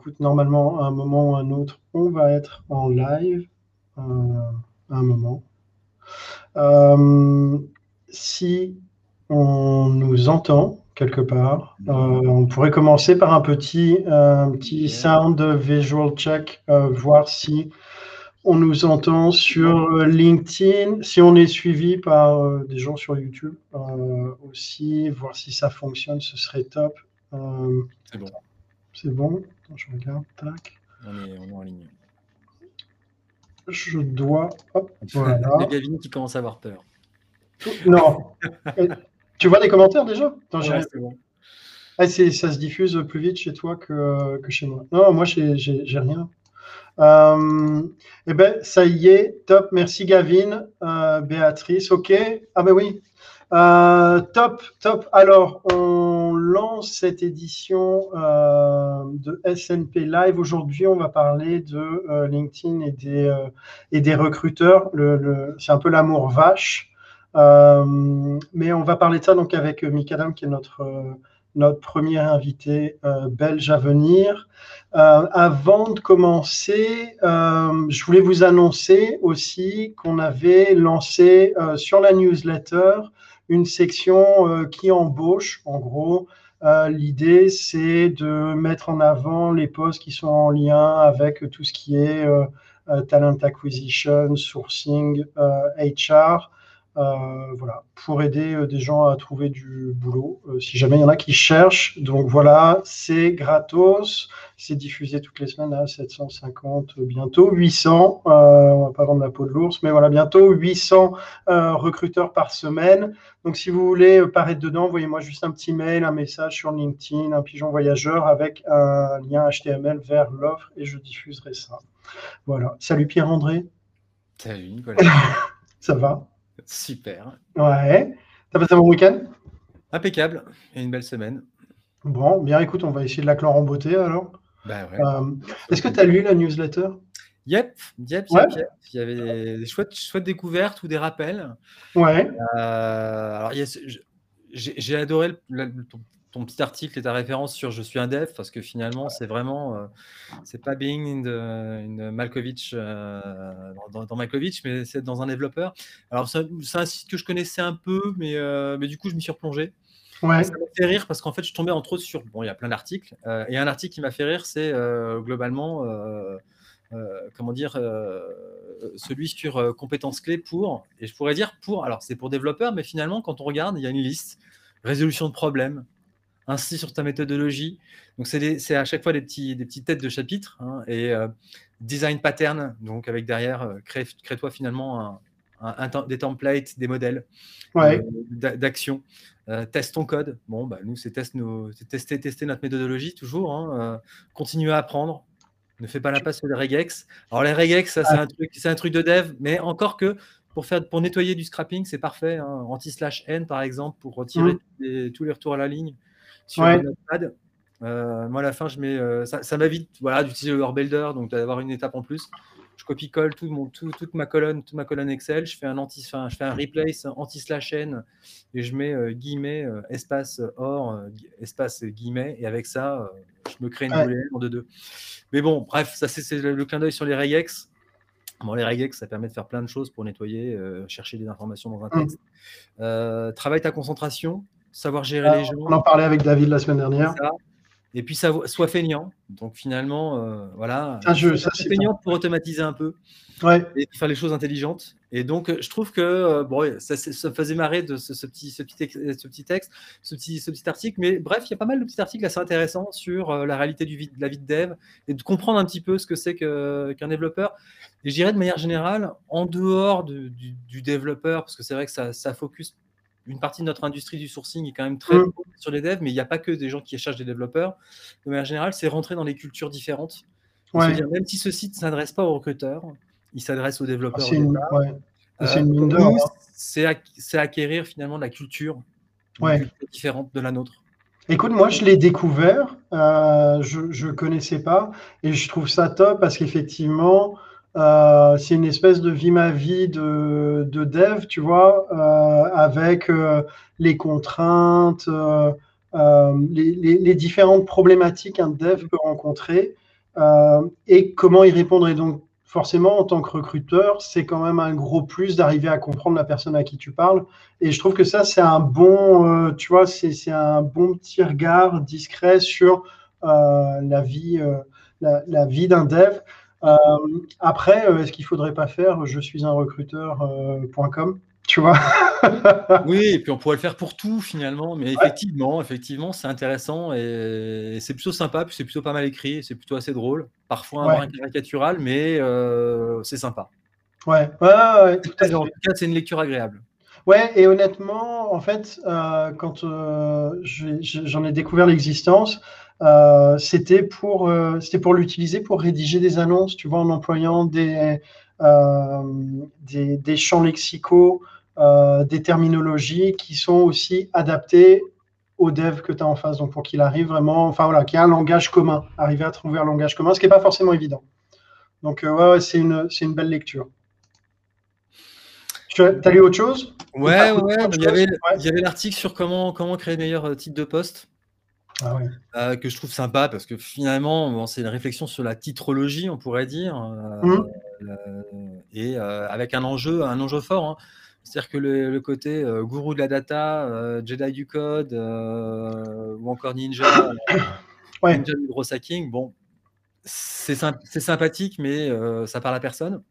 écoute, normalement, à un moment ou à un autre, on va être en live à un moment. si on nous entend quelque part, on pourrait commencer par un petit, petit sound visual check, voir si on nous entend sur LinkedIn, si on est suivi par des gens sur YouTube aussi, voir si ça fonctionne, ce serait top. c'est bon. C'est bon. je regarde. Tac. On est, on est en ligne. Je dois. Hop, voilà. Gavin qui commence à avoir peur. Non. tu vois des commentaires déjà? Attends, bon. ah, Ça se diffuse plus vite chez toi que, que chez moi. Non, moi, j'ai rien. Euh, eh bien, ça y est, top. Merci Gavin, euh, Béatrice. OK. Ah ben oui. Euh, top, top. Alors, on lance cette édition euh, de SNP Live. Aujourd'hui, on va parler de euh, LinkedIn et des, et des recruteurs. C'est un peu l'amour vache. mais on va parler de ça donc avec Mikadam, qui est notre, notre premier invité belge à venir. avant de commencer, je voulais vous annoncer aussi qu'on avait lancé sur la newsletter une section euh, qui embauche. En gros, euh, l'idée, c'est de mettre en avant les postes qui sont en lien avec tout ce qui est euh, talent acquisition, sourcing, HR. Euh, voilà, pour aider euh, des gens à trouver du boulot, euh, si jamais il y en a qui cherchent. Donc voilà, c'est gratos, c'est diffusé toutes les semaines à 750, bientôt 800. on va pas vendre la peau de l'ours, mais voilà, bientôt 800 recruteurs par semaine. Donc si vous voulez paraître dedans, envoyez-moi juste un petit mail, un message sur LinkedIn, un pigeon voyageur avec un lien HTML vers l'offre et je diffuserai ça. Voilà. Salut Pierre-André. Salut Nicolas. ça va? Super. Ouais. T'as passé un bon week-end? Impeccable. Et une belle semaine. Bon, bien, écoute, on va essayer de la clore en beauté alors. Bah euh, Est-ce que tu as lu la newsletter? Yep, yep, yep, Il y avait des chouettes, chouettes, découvertes ou des rappels. Ouais. Euh, alors, j'ai adoré le, ton petit article et ta référence sur Je suis un dev, parce que finalement, c'est vraiment, euh, c'est pas being in, Malkovich, euh, dans, Malkovich, mais c'est dans un développeur. Alors, c'est un site que je connaissais un peu, mais, euh, mais du coup, je m'y suis replongé. Ouais. Ça m'a fait rire parce qu'en fait, je tombais entre autres sur. Bon, il y a plein d'articles. et un article qui m'a fait rire, c'est globalement. comment dire, celui sur compétences clés pour, et je pourrais dire pour, alors c'est pour développeurs, mais finalement, quand on regarde, il y a une liste, résolution de problèmes, ainsi sur ta méthodologie. Donc, c'est à chaque fois des, petits, des petites têtes de chapitre hein, et euh, design pattern. Donc, avec derrière, euh, crée-toi finalement un, des templates, des modèles ouais. d'action. Euh, teste ton code. Bon, bah, nous, c'est tester, tester notre méthodologie toujours. Hein, continuer à apprendre. Ne fais pas la passe sur les regex. Alors, les regex, ça, c'est un, truc, un truc de dev, mais encore que pour, faire, pour nettoyer du scrapping, c'est parfait. Hein. Anti-slash n, par exemple, pour retirer mmh. tous les retours à la ligne sur ouais. Notepad. Euh, moi, à la fin, je mets, euh, ça, ça m'invite voilà, d'utiliser le Builder, donc d'avoir une étape en plus. Je copie-colle tout mon, tout, toute ma colonne, toute ma colonne Excel. Je fais un anti, je fais un replace anti-slash n et je mets euh, guillemets espace or espace guillemets et avec ça, je me crée une ouais. en deux deux. Mais bon, bref, ça c'est le, clin d'œil sur les regex. Bon, les regex, ça permet de faire plein de choses pour nettoyer, chercher des informations dans un texte. Mmh. travaille ta concentration savoir gérer les gens. On en parlait avec David la semaine dernière. Et puis, ça, soit feignant. Donc, finalement, euh, voilà. Un jeu, ça, feignant pour automatiser un peu. Ouais. Et faire les choses intelligentes. Et donc, je trouve que euh, bon, ça, ça, faisait marrer de ce, petit, ce, petit, ce petit texte, ce petit, ce petit article. Mais bref, il y a pas mal de petits articles assez intéressants sur euh, la réalité du, de la vie de dev et de comprendre un petit peu ce que c'est qu'un développeur. Et je dirais de manière générale, en dehors du, du, développeur, parce que c'est vrai que ça, ça focus une partie de notre industrie du sourcing est quand même très mmh. sur les devs, mais il n'y a pas que des gens qui cherchent des développeurs. De manière générale, c'est rentrer dans les cultures différentes. Dire, même si ce site ne s'adresse pas aux recruteurs, il s'adresse aux développeurs. c'est c'est acquérir finalement la culture, différente de la nôtre. Écoute, moi je l'ai découvert, euh, je ne connaissais pas et je trouve ça top parce qu'effectivement, euh, c'est une espèce de vie ma vie de, de dev, tu vois, euh, avec euh, les contraintes, les, les, les, différentes problématiques qu'un dev peut rencontrer. et comment y répondre. Et donc, forcément, en tant que recruteur, c'est quand même un gros plus d'arriver à comprendre la personne à qui tu parles. Et je trouve que ça, c'est un bon, tu vois, c'est un bon petit regard discret sur la vie, la, vie d'un dev. Après, est-ce qu'il faudrait pas faire je suis un recruteur.com tu vois? oui, et puis on pourrait le faire pour tout finalement, mais effectivement, effectivement, c'est intéressant et c'est plutôt sympa, puis c'est plutôt pas mal écrit, c'est plutôt assez drôle, parfois un peu caricatural, mais euh, c'est sympa. Ouais, ouais, tout à fait. En tout cas, c'est une lecture agréable. Ouais, et honnêtement, en fait, euh, quand euh, j'en ai découvert l'existence, c'était pour, c'était pour l'utiliser pour rédiger des annonces, tu vois, en employant des, des, des, champs lexicaux euh, des terminologies qui sont aussi adaptées au dev que tu as en face. Donc, pour qu'il arrive vraiment, enfin voilà, qu'il y ait un langage commun, arriver à trouver un langage commun, ce qui n'est pas forcément évident. Donc, euh, ouais, c'est une, une, belle lecture. Tu as, lu autre chose? Ouais, ouais, il, y avait, avait l'article sur comment, comment créer le meilleur titre de poste. Ah euh, que je trouve sympa parce que finalement, c'est une réflexion sur la titrologie, on pourrait dire, mmh. et avec un enjeu, un enjeu fort. Hein. C'est-à-dire que le, côté euh, gourou de la data, euh, Jedi du code, euh, ou encore ninja, ninja du gros hacking, bon, c'est sympathique, mais ça parle à personne.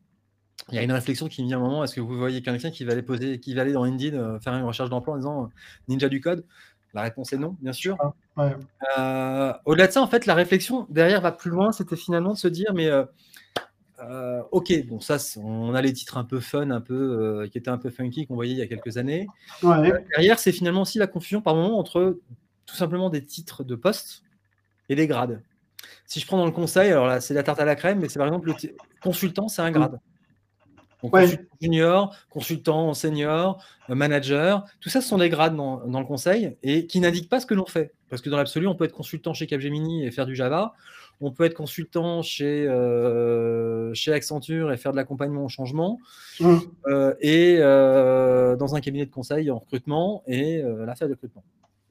Il y a une réflexion qui me vient à un moment est-ce que vous voyez quelqu'un qui va aller poser, qui va aller dans Indeed faire une recherche d'emploi en disant ninja du code? La réponse est non, bien sûr. Au-delà de ça, en fait, la réflexion derrière va plus loin. C'était finalement de se dire mais euh, ok, bon, ça, on a les titres un peu fun, un peu, euh, qui étaient un peu funky qu'on voyait il y a quelques années. Euh, derrière, c'est finalement aussi la confusion par moment entre tout simplement des titres de poste et des grades. Si je prends dans le conseil, alors là, c'est la tarte à la crème, mais c'est par exemple le consultant, c'est un grade. Consultant junior, consultant senior, manager, tout ça, ce sont des grades dans, dans le conseil et qui n'indiquent pas ce que l'on fait. Parce que dans l'absolu, on peut être consultant chez Capgemini et faire du Java. On peut être consultant chez, euh, chez Accenture et faire de l'accompagnement au changement. Mmh. Euh, et euh, dans un cabinet de conseil en recrutement et l'affaire de recrutement.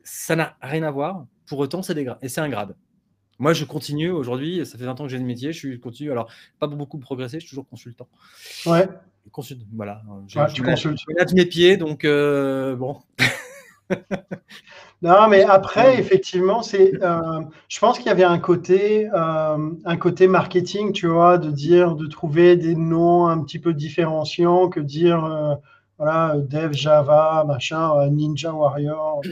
Ça n'a rien à voir. Pour autant, c'est des grades. Et c'est un grade. Moi, je continue aujourd'hui. Ça fait 20 ans que j'ai le métier. Je continue. Alors, pas beaucoup progressé. Je suis toujours consultant. Ouais. Consulte, voilà. Je, tu consultes. Je mes pieds. Donc, bon. Non, mais après, effectivement, c'est, euh, je pense qu'il y avait un côté, euh, un côté marketing, tu vois, de dire, de trouver des noms un petit peu différenciants que dire, euh, voilà, Dev Java, machin, Ninja Warrior.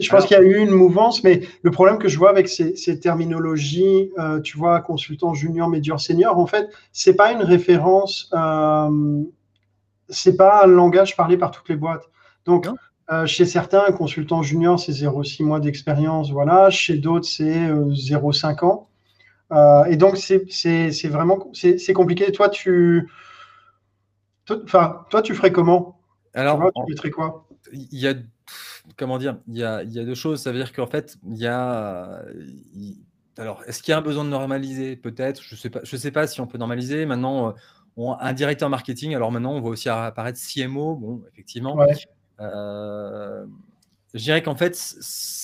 je pense qu'il y a eu une mouvance, mais le problème que je vois avec ces, ces terminologies, tu vois, consultant junior, médior, senior, en fait, c'est pas une référence, c'est pas un langage parlé par toutes les boîtes. Donc, euh, chez certains, un consultant junior, c'est 0,6 mois d'expérience, voilà. Chez d'autres, c'est 0,5 euh, ans. Euh, et donc, c'est vraiment c'est compliqué. Toi, tu, enfin, toi, tu ferais comment? Alors, tu mettrais quoi? Il y a, comment dire, il y a, il y a deux choses. Ça veut dire qu'en fait, il y a, alors, est-ce qu'il y a un besoin de normaliser? Peut-être. Je sais pas. Je sais pas si on peut normaliser. Maintenant, un directeur marketing. Alors maintenant, on voit aussi apparaître CMO. Bon, effectivement. Euh, je dirais qu'en fait,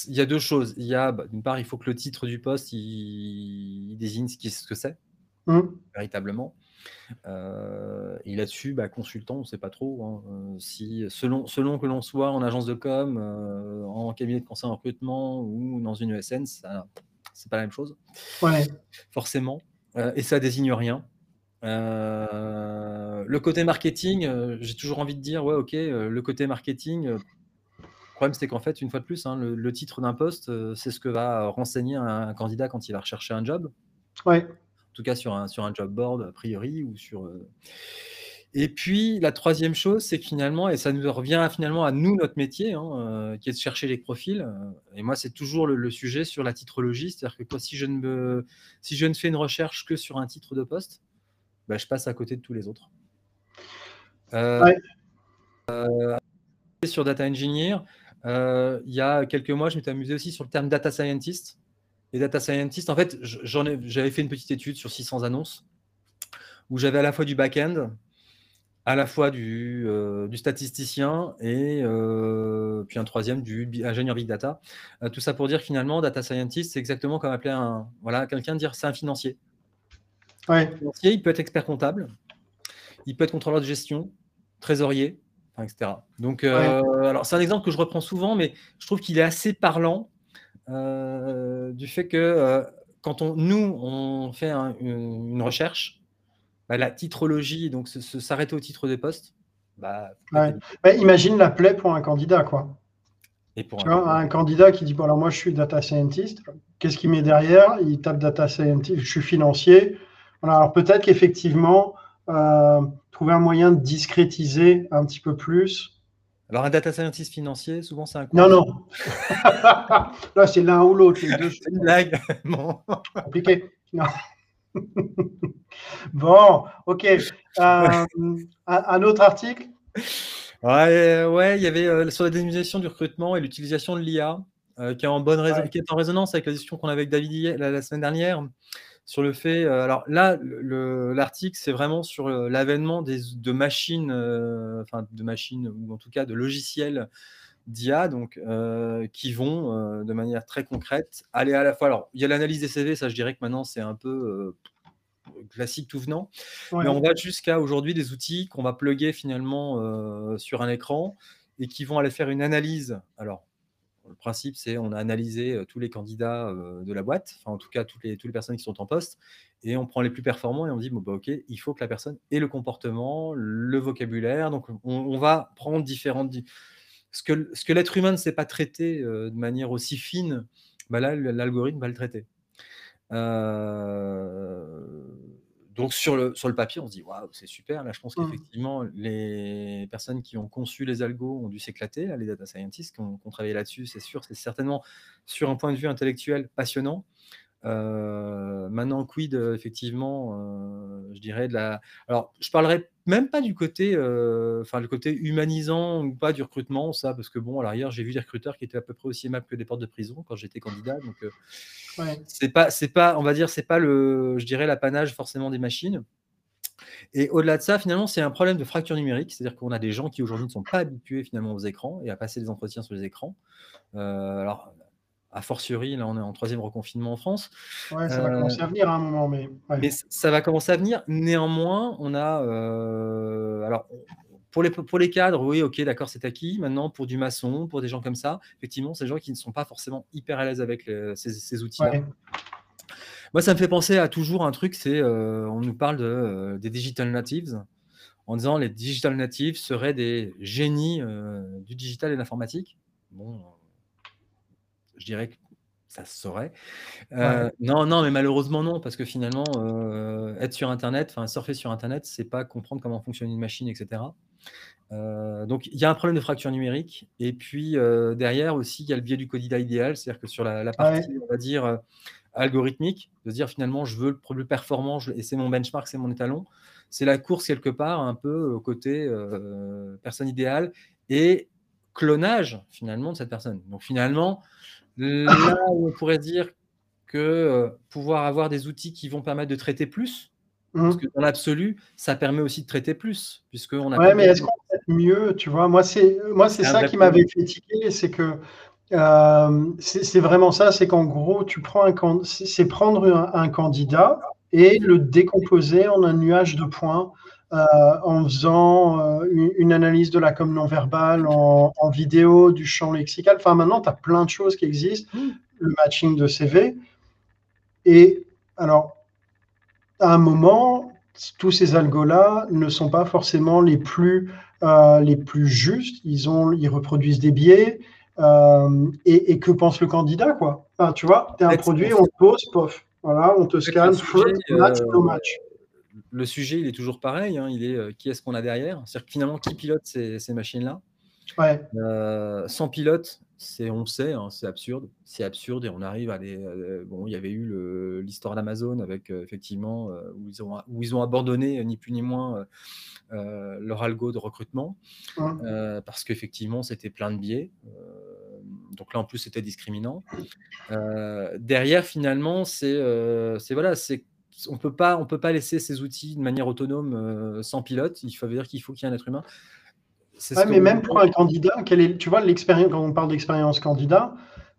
il y a deux choses. Il y a, bah, d'une part, il faut que le titre du poste il, désigne ce, ce que c'est, mmh. véritablement. Euh, et là-dessus, bah, consultant, on ne sait pas trop. Hein. Euh, si, selon, selon que l'on soit en agence de com, en cabinet de conseil en recrutement ou dans une ESN, c'est pas la même chose. Ouais. Forcément. et ça désigne rien. Euh, le côté marketing, euh, j'ai toujours envie de dire, ouais, ok, euh, le côté marketing, le problème c'est qu'en fait, une fois de plus, hein, le, titre d'un poste, c'est ce que va renseigner un, candidat quand il va rechercher un job. Ouais. En tout cas, sur un, sur un job board, a priori, ou sur. Et puis, la troisième chose, c'est que finalement, et ça nous revient finalement à nous, notre métier, hein, qui est de chercher les profils. et moi, c'est toujours le, sujet sur la titrologie, c'est-à-dire que si je, ne me, si je ne fais une recherche que sur un titre de poste, bah, je passe à côté de tous les autres. Euh, euh, sur Data Engineer, euh, il y a quelques mois, je m'étais amusé aussi sur le terme Data Scientist. Et Data Scientist, en fait, j'avais fait une petite étude sur 600 annonces où j'avais à la fois du back-end à la fois du, du statisticien et puis un troisième du ingénieur big data. tout ça pour dire finalement, data scientist, c'est exactement comme appeler un voilà quelqu'un dire c'est un financier. Ouais. financier, il peut être expert comptable, il peut être contrôleur de gestion, trésorier, etc. Donc, alors c'est un exemple que je reprends souvent, mais je trouve qu'il est assez parlant du fait que quand on, nous on fait une recherche, bah, la titrologie, donc s'arrêter au titre des postes. Bah, imagine la plaie pour un candidat, quoi. Et pour un... candidat qui dit bon alors moi je suis data scientist, qu'est-ce qu'il met derrière? Il tape data scientist, je suis financier. alors peut-être qu'effectivement euh, trouver un moyen de discrétiser un petit peu plus. Alors un data scientist financier, souvent c'est un. Non non. Là c'est l'un ou l'autre les deux. C'est une blague. Compliqué. Non. bon, ok. Euh, un, autre article? Ouais, ouais, il y avait euh, sur la dénomination du recrutement et l'utilisation de l'IA, euh, qui, est en bonne qui est en résonance avec la discussion qu'on avait avec David la, semaine dernière, sur le fait. alors là, l'article, c'est vraiment sur l'avènement de machines, enfin de machines, ou en tout cas de logiciels d'IA, donc qui vont de manière très concrète aller à la fois. Alors, il y a l'analyse des CV, ça je dirais que maintenant c'est un peu classique tout venant. Mais on va jusqu'à aujourd'hui des outils qu'on va plugger finalement euh, sur un écran et qui vont aller faire une analyse. Alors, le principe, c'est on a analysé euh, tous les candidats euh, de la boîte, enfin en tout cas toutes les, toutes les personnes qui sont en poste, et on prend les plus performants et on dit, bon, bah, ok, il faut que la personne ait le comportement, le vocabulaire. Donc, on, va prendre différentes... Ce que, ce que l'être humain ne sait pas traiter de manière aussi fine, bah là, l'algorithme va le traiter. Euh, donc sur le, sur le papier, on se dit waouh, c'est super. Là, je pense mmh. qu'effectivement, les personnes qui ont conçu les algos ont dû s'éclater. Les data scientists qui ont, qui ont travaillé là-dessus, c'est sûr, c'est certainement sur un point de vue intellectuel passionnant. Euh, maintenant, quid, effectivement, euh, je dirais de la. Alors, je parlerai même pas du côté, euh, enfin, le côté humanisant ou pas du recrutement, ça, parce que bon, à l'arrière, j'ai vu des recruteurs qui étaient à peu près aussi aimables que des portes de prison quand j'étais candidat. Donc, c'est pas, c'est pas, on va dire, c'est pas le, je dirais, l'apanage forcément des machines. Et au-delà de ça, finalement, c'est un problème de fracture numérique, c'est-à-dire qu'on a des gens qui aujourd'hui ne sont pas habitués finalement aux écrans et à passer des entretiens sur les écrans. alors, a fortiori, là on est en troisième reconfinement en France. Ouais, ça va commencer à venir à un moment, mais. Mais ça va commencer à venir. Néanmoins, on a. Euh, alors, pour les, pour les cadres, oui, ok, d'accord, c'est acquis. Maintenant, pour du maçon, pour des gens comme ça, effectivement, c'est des gens qui ne sont pas forcément hyper à l'aise avec ces, outils-là. Moi, ça me fait penser à toujours un truc, c'est euh, on nous parle de, euh, des digital natives, en disant les digital natives seraient des génies du digital et de l'informatique. Bon, je dirais que ça se saurait. Euh, non, non, mais malheureusement non, parce que finalement, euh, être sur Internet, enfin surfer sur Internet, c'est pas comprendre comment fonctionne une machine, etc. Euh, donc il y a un problème de fracture numérique, et puis derrière aussi il y a le biais du candidat idéal, c'est-à-dire que sur la, partie, on va dire algorithmique, de dire finalement je veux le plus performant, et c'est mon benchmark, c'est mon étalon. C'est la course quelque part un peu au côté personne idéale et clonage finalement de cette personne. Donc finalement, Là où on pourrait dire que euh, pouvoir avoir des outils qui vont permettre de traiter plus, parce mmh. que dans l'absolu, ça permet aussi de traiter plus, puisque on a. Ouais, mais est-ce qu'on peut être mieux, tu vois? Moi, c'est moi, c'est ça qui m'avait fait tiquer, c'est que euh, c'est vraiment ça, c'est qu'en gros, tu prends un c'est prendre un, candidat et le décomposer en un nuage de points en faisant euh, une, analyse de la com non verbale en, vidéo, du champ lexical. Enfin, maintenant, tu as plein de choses qui existent, mm. le matching de CV. Et alors, à un moment, tous ces algos-là ne sont pas forcément les plus, euh, les plus justes. Ils, ont, ils reproduisent des biais. et, que pense le candidat, quoi? Tu vois, tu es un produit, on te pose, pof. Voilà, on te scanne, match, no match le sujet, il est toujours pareil. Hein, il est euh, qui est-ce qu'on a derrière? C'est-à-dire finalement, qui pilote ces, machines-là? Euh, Sans pilote, c'est on sait, hein, c'est absurde. C'est absurde et on arrive à des. Euh, bon, il y avait eu l'histoire d'Amazon avec effectivement où, ils ont, où ils ont abandonné ni plus ni moins leur algo de recrutement parce qu'effectivement, c'était plein de biais. donc là, en plus, c'était discriminant. derrière, finalement, c'est voilà, c'est on peut pas, on peut pas laisser ces outils de manière autonome sans pilote. Il faut dire qu'il faut qu'il y ait un être humain. mais même pour un candidat, quelle est, tu vois, l'expérience, quand on parle d'expérience candidat,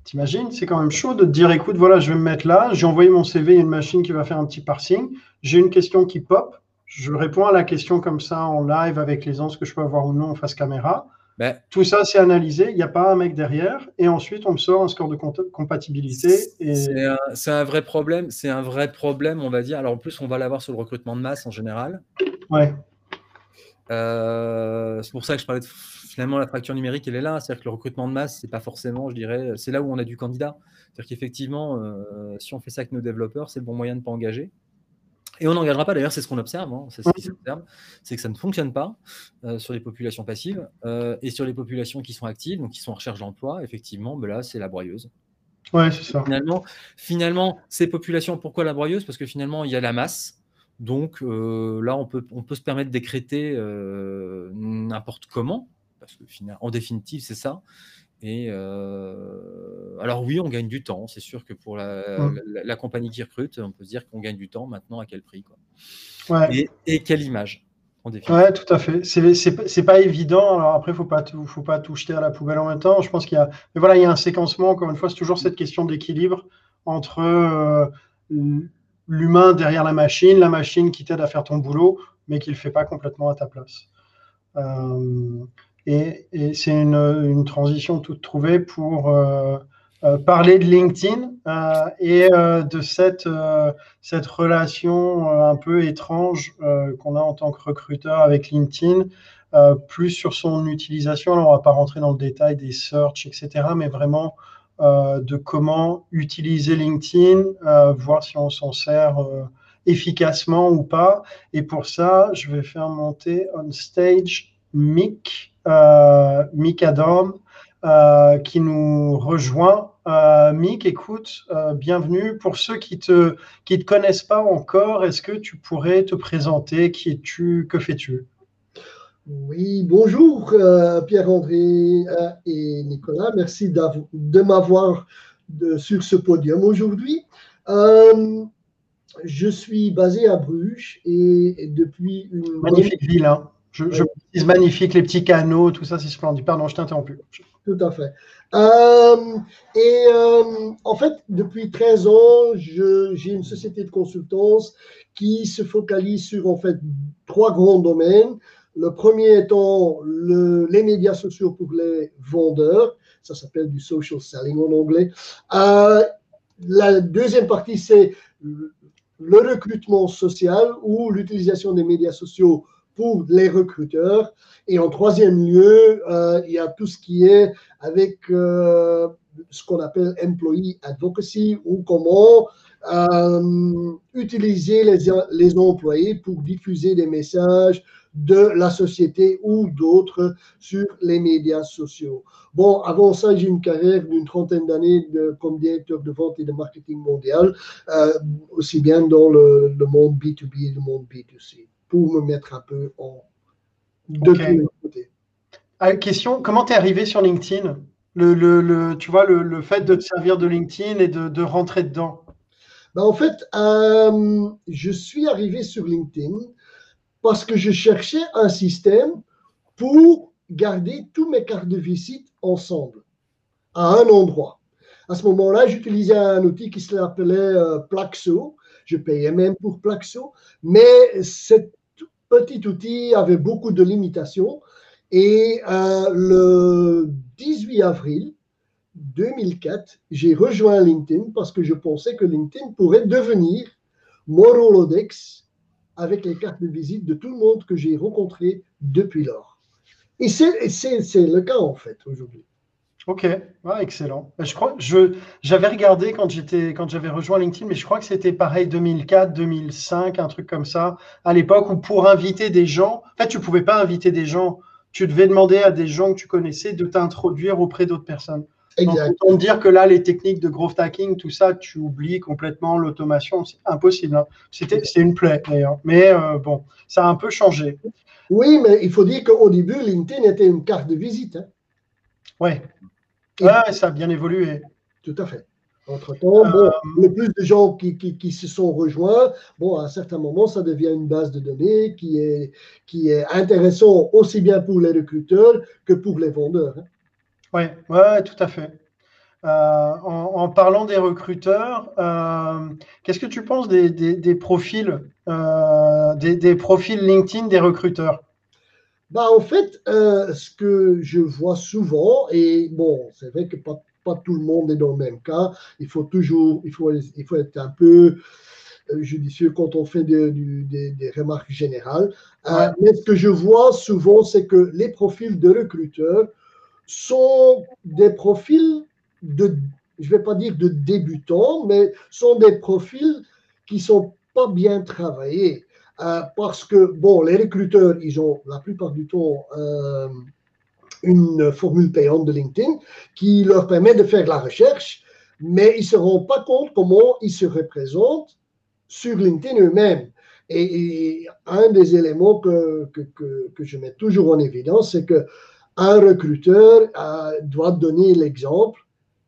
t'imagines, c'est quand même chaud de te dire, écoute, voilà, je vais me mettre là, j'ai envoyé mon CV à une machine qui va faire un petit parsing, j'ai une question qui pop, je réponds à la question comme ça en live avec les ans, ce que je peux avoir ou non en face caméra. Ben, Tout ça, c'est analysé, il n'y a pas un mec derrière, et ensuite on me sort un score de compatibilité. C'est un, vrai problème, c'est un vrai problème, on va dire. Alors en plus, on va l'avoir sur le recrutement de masse en général. Ouais. Euh, c'est pour ça que je parlais de finalement la fracture numérique, elle est là. C'est-à-dire que le recrutement de masse, c'est pas forcément, je dirais, c'est là où on a du candidat. C'est-à-dire qu'effectivement, euh, si on fait ça avec nos développeurs, c'est le bon moyen de ne pas engager. Et on n'engagera pas, d'ailleurs, c'est ce qu'on observe, hein, c'est ce qui s'observe, c'est que ça ne fonctionne pas euh, sur les populations passives euh, et sur les populations qui sont actives, donc qui sont en recherche d'emploi, effectivement, ben là, c'est la broyeuse. Ouais, c'est ça. Finalement, finalement, ces populations, pourquoi la broyeuse Parce que finalement, il y a la masse. Donc euh, là, on peut, on peut se permettre de décréter n'importe comment, parce que en définitive, c'est ça. Et euh, alors oui, on gagne du temps. C'est sûr que pour mmh. la, compagnie qui recrute, on peut se dire qu'on gagne du temps maintenant à quel prix quoi. Et, quelle image Oui, tout à fait. C'est pas évident. Alors après, faut pas faut pas tout jeter à la poubelle en même temps. Je pense qu'il y a, mais voilà, il y a un séquencement. Encore une fois, c'est toujours cette question d'équilibre entre euh, l'humain derrière la machine, la machine qui t'aide à faire ton boulot, mais qui le fait pas complètement à ta place. Euh, et, c'est une, transition toute trouvée pour euh, euh, parler de LinkedIn euh, et de cette, cette relation un peu étrange qu'on a en tant que recruteur avec LinkedIn, plus sur son utilisation. Alors, on ne va pas rentrer dans le détail des search, etc., mais vraiment de comment utiliser LinkedIn, voir si on s'en sert efficacement ou pas. Et pour ça, je vais faire monter on stage Mick euh, Mick Adam, euh, qui nous rejoint. Euh, Mick, écoute, bienvenue. Pour ceux qui ne te, qui te connaissent pas encore, est-ce que tu pourrais te présenter? Qui es-tu? Que fais-tu? Oui, bonjour Pierre-André et Nicolas. Merci de m'avoir sur ce podium aujourd'hui. je suis basé à Bruges et depuis une... Magnifique ville, hein je, je magnifique, les petits canaux, tout ça, c'est splendide. Pardon, je t'ai interrompu. Tout à fait. Euh, et euh, en fait, depuis 13 ans, j'ai une société de consultance qui se focalise sur en fait trois grands domaines. Le premier étant les médias sociaux pour les vendeurs. Ça s'appelle du social selling en anglais. Euh, la deuxième partie, c'est le recrutement social ou l'utilisation des médias sociaux pour les recruteurs. Et en troisième lieu, euh, il y a tout ce qui est avec euh, ce qu'on appelle employee advocacy ou comment euh, utiliser les, employés pour diffuser des messages de la société ou d'autres sur les médias sociaux. Bon, avant ça, j'ai une carrière d'une trentaine d'années comme directeur de vente et de marketing mondial, aussi bien dans le monde B2B et le monde B2C pour me mettre un peu en de côté. Ah, question, comment tu es arrivé sur LinkedIn? Le, le, Tu vois, le, fait de te servir de LinkedIn et de, de rentrer dedans? Ben, En fait, euh, je suis arrivé sur LinkedIn parce que je cherchais un système pour garder tous mes cartes de visite ensemble, à un endroit. À ce moment-là, j'utilisais un outil qui s'appelait euh, Plaxo. Je payais même pour Plaxo, mais cette petit outil avait beaucoup de limitations. Et euh, le 18 avril 2004, j'ai rejoint LinkedIn parce que je pensais que LinkedIn pourrait devenir mon Rolodex avec les cartes de visite de tout le monde que j'ai rencontré depuis lors. Et c'est le cas en fait aujourd'hui. Ok, excellent. Je crois, je, j'avais regardé quand j'étais, quand j'avais rejoint LinkedIn, mais je crois que c'était pareil 2004, 2005, un truc comme ça, à l'époque où pour inviter des gens, en fait, tu pouvais pas inviter des gens, tu devais demander à des gens que tu connaissais de t'introduire auprès d'autres personnes. Exact. Donc, dire que là, les techniques de growth hacking, tout ça, tu oublies complètement l'automation, c'est impossible. Hein. C'était, c'est une plaie d'ailleurs, mais euh, bon, ça a un peu changé. Oui, mais il faut dire qu'au début, LinkedIn était une carte de visite. Hein. Ouais, Ouais, ça a bien évolué. Tout à fait. Entre-temps, bon, le plus de gens qui, qui, se sont rejoints, bon, à un certain moment, ça devient une base de données qui est, qui est intéressant aussi bien pour les recruteurs que pour les vendeurs. Hein. Oui, ouais, tout à fait. Euh, en, parlant des recruteurs, euh, qu'est-ce que tu penses des, des, profils, euh, des, des, profils LinkedIn des recruteurs? Bah, En fait, ce que je vois souvent, et bon, c'est vrai que pas, pas, tout le monde est dans le même cas, il faut toujours, il faut, il faut être un peu judicieux quand on fait des, des remarques générales. mais ce que je vois souvent, c'est que les profils de recruteurs sont des profils de, je ne vais pas dire de débutants, mais sont des profils qui sont pas bien travaillés. Euh, parce que, bon, les recruteurs, ils ont la plupart du temps euh, une formule payante de LinkedIn qui leur permet de faire la recherche, mais ils ne se rendent pas compte comment ils se représentent sur LinkedIn eux-mêmes. Et, un des éléments que, que, que, je mets toujours en évidence, c'est que un recruteur euh, doit donner l'exemple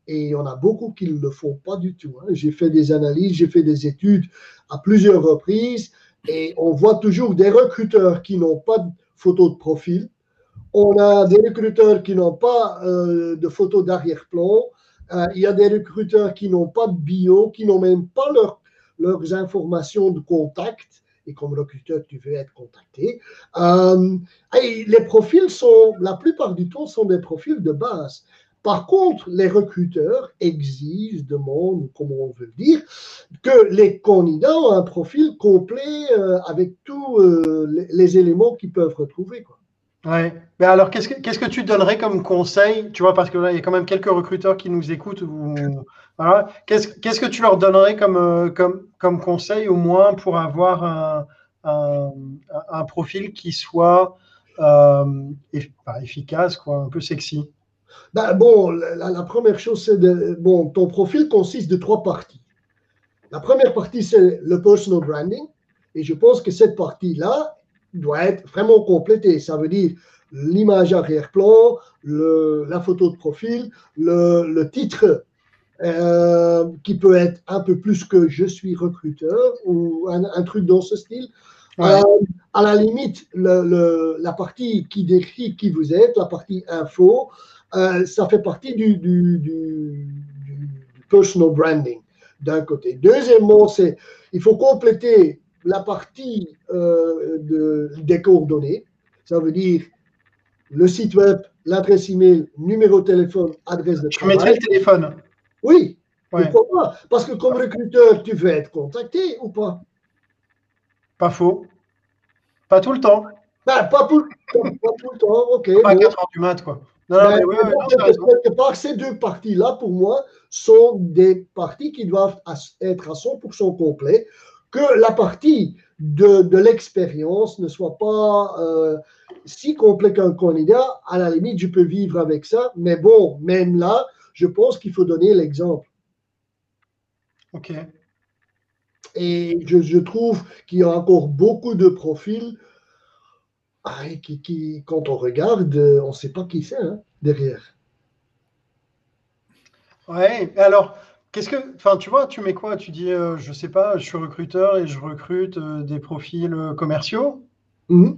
et il y en a beaucoup qui ne le font pas du tout. Hein. J'ai fait des analyses, j'ai fait des études à plusieurs reprises et on voit toujours des recruteurs qui n'ont pas de photo de profil. On a des recruteurs qui n'ont pas euh, de photo d'arrière-plan. Euh, il y a des recruteurs qui n'ont pas de bio, qui n'ont même pas leurs informations de contact. Et comme recruteur, tu veux être contacté. Euh, les profils sont, la plupart du temps, sont des profils de base. Par contre, les recruteurs exigent, demandent, comment on veut dire, que les candidats ont un profil complet euh, avec tous euh, les, éléments qu'ils peuvent retrouver. Quoi. Ouais. Mais alors, qu'est-ce que, tu donnerais comme conseil Tu vois, parce que il y a quand même quelques recruteurs qui nous écoutent. Qu'est-ce, que tu leur donnerais comme, euh, comme, conseil, au moins, pour avoir un, profil qui soit efficace, quoi, un peu sexy? Ben, bon, la, première chose, c'est de. Bon, ton profil consiste de trois parties. La première partie, c'est le personal branding. Et je pense que cette partie-là doit être vraiment complétée. Ça veut dire l'image arrière-plan, la photo de profil, le, titre euh, qui peut être un peu plus que je suis recruteur ou un, truc dans ce style. Euh, à la limite, la partie qui décrit qui vous êtes, la partie info, euh, ça fait partie du, du, personal branding d'un côté. Deuxièmement, c'est il faut compléter la partie euh, de, des coordonnées. Ça veut dire le site web, l'adresse email, numéro de téléphone, adresse de travail. Je mettrai le téléphone. Oui. Pourquoi pas? Parce que comme recruteur, tu veux être contacté ou pas? Pas faux. Pas tout le temps. Ben, pas, tout, le temps, ok. Pas à 4 heures du mat, quoi. Non, quelque part, ces deux parties-là, pour moi, sont des parties qui doivent être à 100% complets, que la partie de, de l'expérience ne soit pas euh, si complète qu'un candidat. À la limite, je peux vivre avec ça, mais bon, même là, je pense qu'il faut donner l'exemple. OK. Et je, je trouve qu'il y a encore beaucoup de profils ah, qui, quand on regarde, euh, on ne sait pas qui c'est hein, derrière. Ouais, alors, qu'est-ce que. Enfin, tu vois, tu mets quoi? Tu dis, euh, je sais pas, je suis recruteur et je recrute euh, des profils commerciaux? Mmh.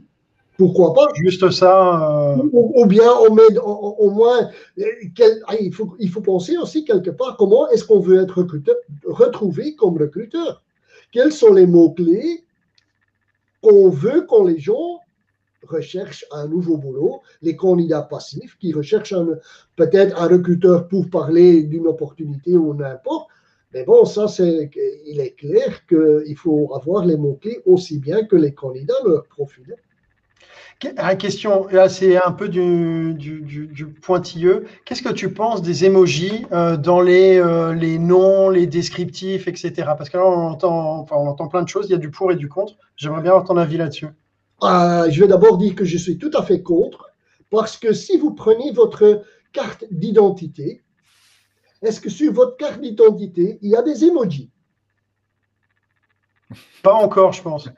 Pourquoi pas? Juste ça. Ou, bien on met au, moins. Ah, il, faut, il faut penser aussi quelque part comment est-ce qu'on veut être recruteur, retrouvé comme recruteur? Quels sont les mots-clés qu'on veut qu'on les gens recherchent un nouveau boulot, les candidats passifs qui recherchent peut-être un recruteur pour parler d'une opportunité ou n'importe. Mais bon, ça, c'est, il est clair qu'il faut avoir les mots-clés aussi bien que les candidats, leur profil. La question, là, c'est un peu du, pointilleux. Qu'est-ce que tu penses des emojis euh, dans les, euh, les noms, les descriptifs, etc. Parce que là, on entend, on entend plein de choses, il y a du pour et du contre. J'aimerais bien avoir ton avis là-dessus. Euh, je vais d'abord dire que je suis tout à fait contre, parce que si vous prenez votre carte d'identité, est-ce que sur votre carte d'identité, il y a des emojis? Pas encore, je pense.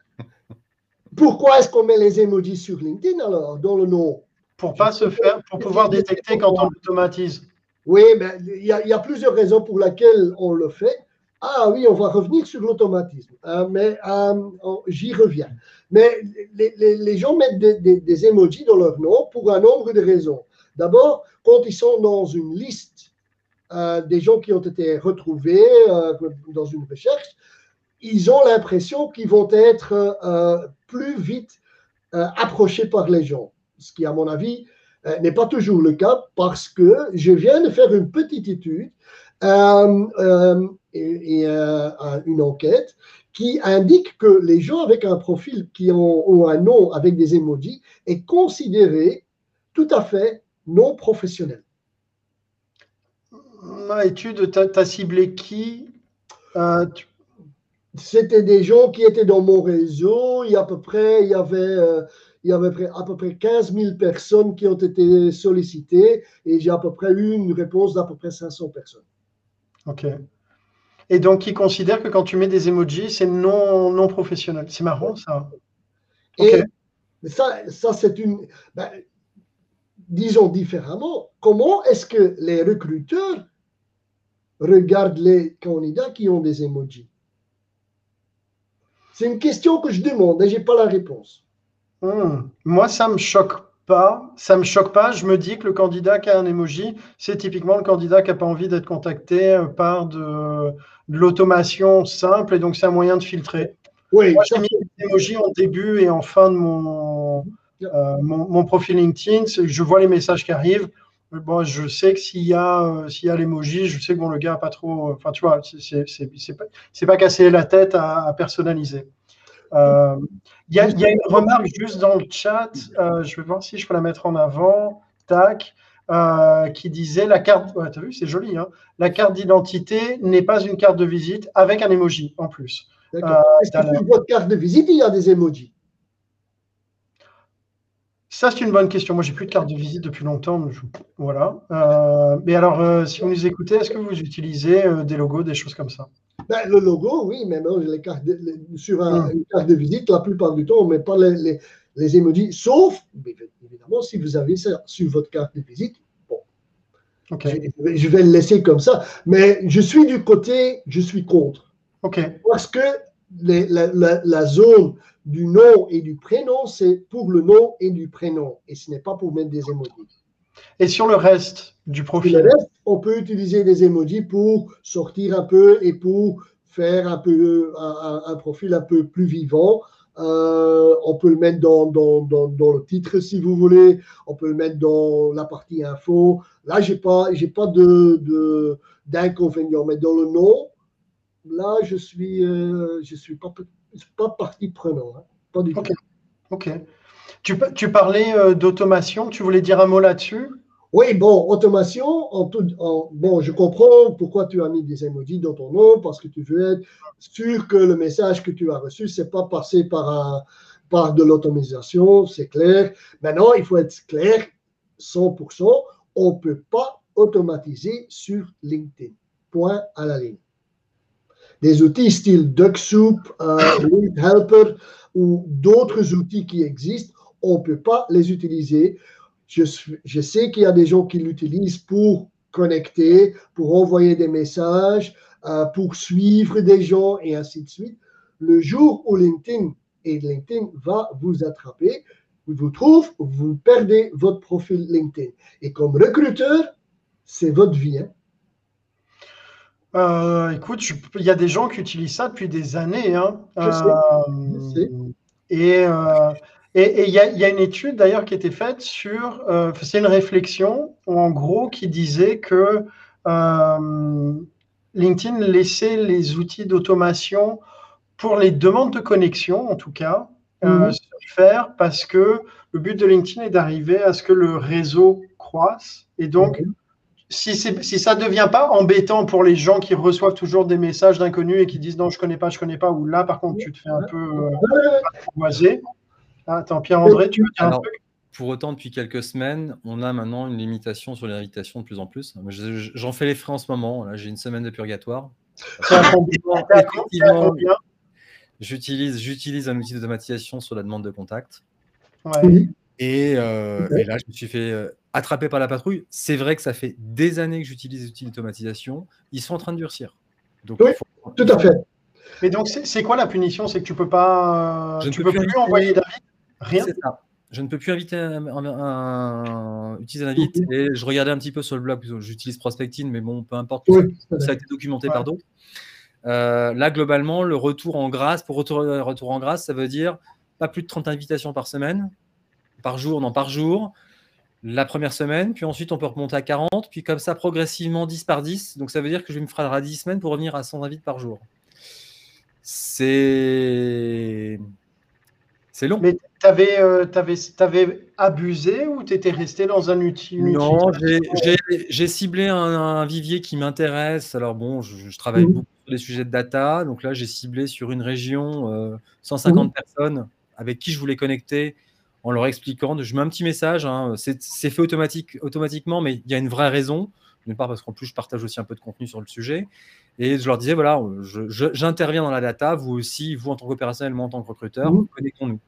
Pourquoi est-ce qu'on met les emojis sur LinkedIn alors, dans le nom? Pour pas se faire, pour pouvoir détecter quand on automatise. Oui, mais il y, a plusieurs raisons pour lesquelles on le fait. Ah oui, on va revenir sur l'automatisme, euh, mais euh, j'y reviens. Mais les, gens mettent des, des, emojis dans leur nom pour un nombre de raisons. D'abord, quand ils sont dans une liste euh, des gens qui ont été retrouvés dans une recherche, ils ont l'impression qu'ils vont être plus vite approchés par les gens. Ce qui, à mon avis, n'est pas toujours le cas parce que je viens de faire une petite étude et, euh, une enquête qui indique que les gens avec un profil qui ont, un nom avec des emojis est considéré tout à fait non professionnel. Ma étude, tu as, ciblé qui? Euh, C'était des gens qui étaient dans mon réseau. Il y, a à peu près, il y avait, euh, il y avait à peu près 15 000 personnes qui ont été sollicitées et j'ai à peu près eu une réponse d'à peu près 500 personnes. Ok. Et donc, ils considèrent que quand tu mets des emojis, c'est non, non professionnel. C'est marrant, ça. Et ça, ça c'est une. Ben, disons différemment, comment est-ce que les recruteurs regardent les candidats qui ont des emojis? C'est une question que je demande et je n'ai pas la réponse. Hmm. Moi, ça me choque pas, ça me choque pas. Je me dis que le candidat qui a un emoji, c'est typiquement le candidat qui n'a pas envie d'être contacté euh, par de, l'automation simple et donc c'est un moyen de filtrer. Oui, Moi, j'ai mis des emojis en début et en fin de mon, euh, mon, profil LinkedIn. Je vois les messages qui arrivent. Bon, je sais que s'il y a, euh, s'il y a l'emoji, je sais que bon, le gars n'a pas trop. Enfin, tu vois, c'est pas, pas casser la tête à personnaliser. Euh, il y, a une remarque juste dans le chat, euh, je vais voir si je peux la mettre en avant. Tac. Euh, qui disait la carte, ouais, vu, c'est joli, hein la carte d'identité n'est pas une carte de visite avec un emoji en plus. Est-ce que sur votre carte de visite, il y a des emojis? Ça, c'est une bonne question. Moi, j'ai plus de carte de visite depuis longtemps. Voilà. mais alors, si vous nous écoutez, est-ce que vous utilisez des logos, des choses comme ça? Ben, le logo, oui, mais les cartes sur un, hmm. une carte de visite, la plupart du temps, on ne met pas les, les, emojis, sauf, évidemment, si vous avez ça sur votre carte de visite, bon, je, vais le laisser comme ça. Mais je suis du côté, je suis contre. Parce que la, la, zone du nom et du prénom, c'est pour le nom et du prénom, et ce n'est pas pour mettre des emojis. Et sur le reste du profil le reste, On peut utiliser des emojis pour sortir un peu et pour faire un peu un, profil un peu plus vivant. Euh, on peut le mettre dans, dans, dans, le titre si vous voulez. On peut le mettre dans la partie info. Là, je n'ai pas, pas de, d'inconvénient. Mais dans le nom, là, je ne suis, euh, je suis pas, pas partie prenante. Hein. Pas du tout. OK. Tu, tu parlais euh, d'automation. Tu voulais dire un mot là-dessus? Oui, bon, automation, en tout, bon, je comprends pourquoi tu as mis des emojis dans ton nom, parce que tu veux être sûr que le message que tu as reçu, c'est pas passé par, par de l'automatisation, c'est clair. Maintenant, il faut être clair, 100%, on ne peut pas automatiser sur LinkedIn. Point à la ligne. Des outils style DuckSoup, euh, Helper ou d'autres outils qui existent, on ne peut pas les utiliser je, sais qu'il y a des gens qui l'utilisent pour connecter, pour envoyer des messages, euh, pour suivre des gens et ainsi de suite. Le jour où LinkedIn et LinkedIn va vous attraper, vous trouve, vous perdez votre profil LinkedIn. Et comme recruteur, c'est votre vie. Hein. Euh, écoute, il y a des gens qui utilisent ça depuis des années. Hein. Je sais. Je sais. Euh, et il y, a une étude d'ailleurs qui était faite sur, euh, c'est une réflexion en gros qui disait que euh, LinkedIn laissait les outils d'automation pour les demandes de connexion en tout cas euh, mhm. se faire parce que le but de LinkedIn est d'arriver à ce que le réseau croisse. Et donc si, si ça ne devient pas embêtant pour les gens qui reçoivent toujours des messages d'inconnus et qui disent non je connais pas je connais pas ou là par contre tu te fais un peu euh, attends, Pierre-André, tu veux dire un truc? pour autant, depuis quelques semaines, on a maintenant une limitation sur les invitations de plus en plus. J'en fais les frais en ce moment. J'ai une semaine de purgatoire. j'utilise, j'utilise un outil d'automatisation sur la demande de contact. Et, là, je me suis fait attraper par la patrouille. C'est vrai que ça fait des années que j'utilise les outils d'automatisation. Ils sont en train de durcir. Donc, oui, tout à fait. Mais donc, c'est quoi la punition? C'est que tu peux pas, je tu peux, plus, envoyer d'avis? Rien. Je ne peux plus inviter un, utiliser un invite. Et je regardais un petit peu sur le blog, j'utilise Prospecting, mais bon, peu importe, ça, a été documenté par d'autres. Euh, là, globalement, le retour en grâce, pour retour, retour en grâce, ça veut dire pas plus de 30 invitations par semaine, par jour, non, par jour, la première semaine, puis ensuite on peut remonter à 40, puis comme ça progressivement 10 par 10. Donc ça veut dire que je vais me faire 10 semaines pour revenir à 100 invites par jour. C'est. C'est long. Mais tu avais, euh, avais, abusé ou tu étais resté dans un outil Non, j'ai ciblé un, vivier qui m'intéresse. Alors bon, je, travaille mmh. beaucoup sur les sujets de data. Donc là, j'ai ciblé sur une région 150 euh, mmh. personnes avec qui je voulais connecter en leur expliquant. Je mets un petit message. Hein. C'est fait automatique, automatiquement, mais il y a une vraie raison. D'une part, parce qu'en plus, je partage aussi un peu de contenu sur le sujet. Et je leur disais, voilà, j'interviens dans la data, vous aussi, vous en tant qu'opérationnel, moi en tant que recruteur, mmh. connectons-nous.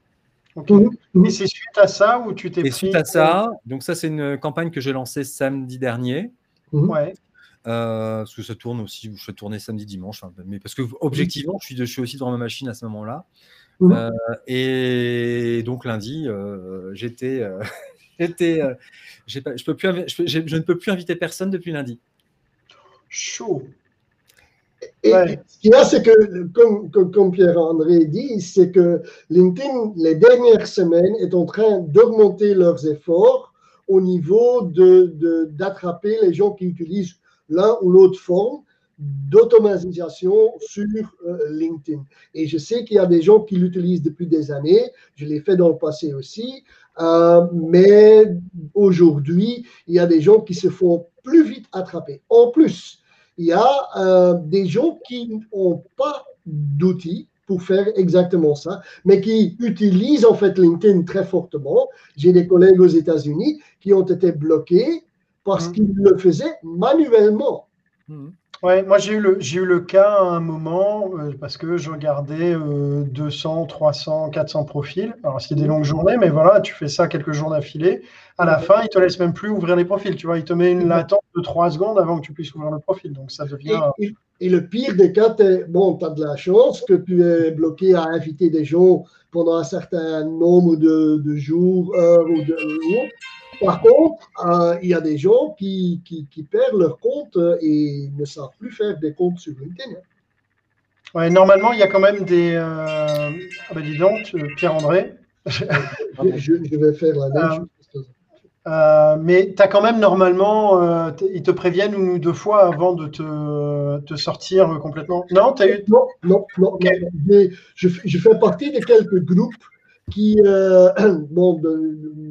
Mais c'est suite à ça où tu t'es pris... suite à ça, donc ça c'est une campagne que j'ai lancée samedi dernier. Ouais. Euh, parce que ça tourne aussi, je fais tourner samedi, dimanche, mais parce que objectivement, je suis, je suis aussi dans ma machine à ce moment-là. Mmh. Euh, et donc lundi, euh, j'étais, j'étais, je, peux plus, je, ne peux plus inviter personne depuis lundi. Chaud. Et ce qu'il y a, c'est que, comme, comme, Pierre-André dit, c'est que LinkedIn, les dernières semaines, est en train d'augmenter leurs efforts au niveau d'attraper de, les gens qui utilisent l'un ou l'autre forme d'automatisation sur euh, LinkedIn. Et je sais qu'il y a des gens qui l'utilisent depuis des années, je l'ai fait dans le passé aussi, euh, mais aujourd'hui, il y a des gens qui se font plus vite attraper. En plus, il y a euh, des gens qui n'ont pas d'outils pour faire exactement ça, mais qui utilisent en fait LinkedIn très fortement. J'ai des collègues aux États-Unis qui ont été bloqués parce mmh. qu'ils le faisaient manuellement. Mmh. Ouais, moi j'ai eu, le, j'ai eu le cas à un moment euh, parce que je regardais 200, 300, 400 profils. Alors c'est des longues journées, mais voilà, tu fais ça quelques jours d'affilée. À la fin, il te laisse même plus ouvrir les profils. Tu vois, il te met une latence de 3 secondes avant que tu puisses ouvrir le profil. Donc ça devient. Et, le pire des cas, bon, tu as de la chance que tu es bloqué à inviter des gens pendant un certain nombre de, de jours, heures ou de jours. Par contre, euh, il y a des gens qui, qui, perdent leur compte et ne savent plus faire des comptes sur LinkedIn. Ouais, normalement, il y a quand même des. Euh... Ah ben dis donc, Pierre-André. je, je, vais faire la même chose. Euh, mais tu as quand même normalement, euh, ils te préviennent une ou deux fois avant de te, te sortir complètement. Non, as eu... non, non, non. Je, je, fais partie de quelques groupes qui, euh, bon,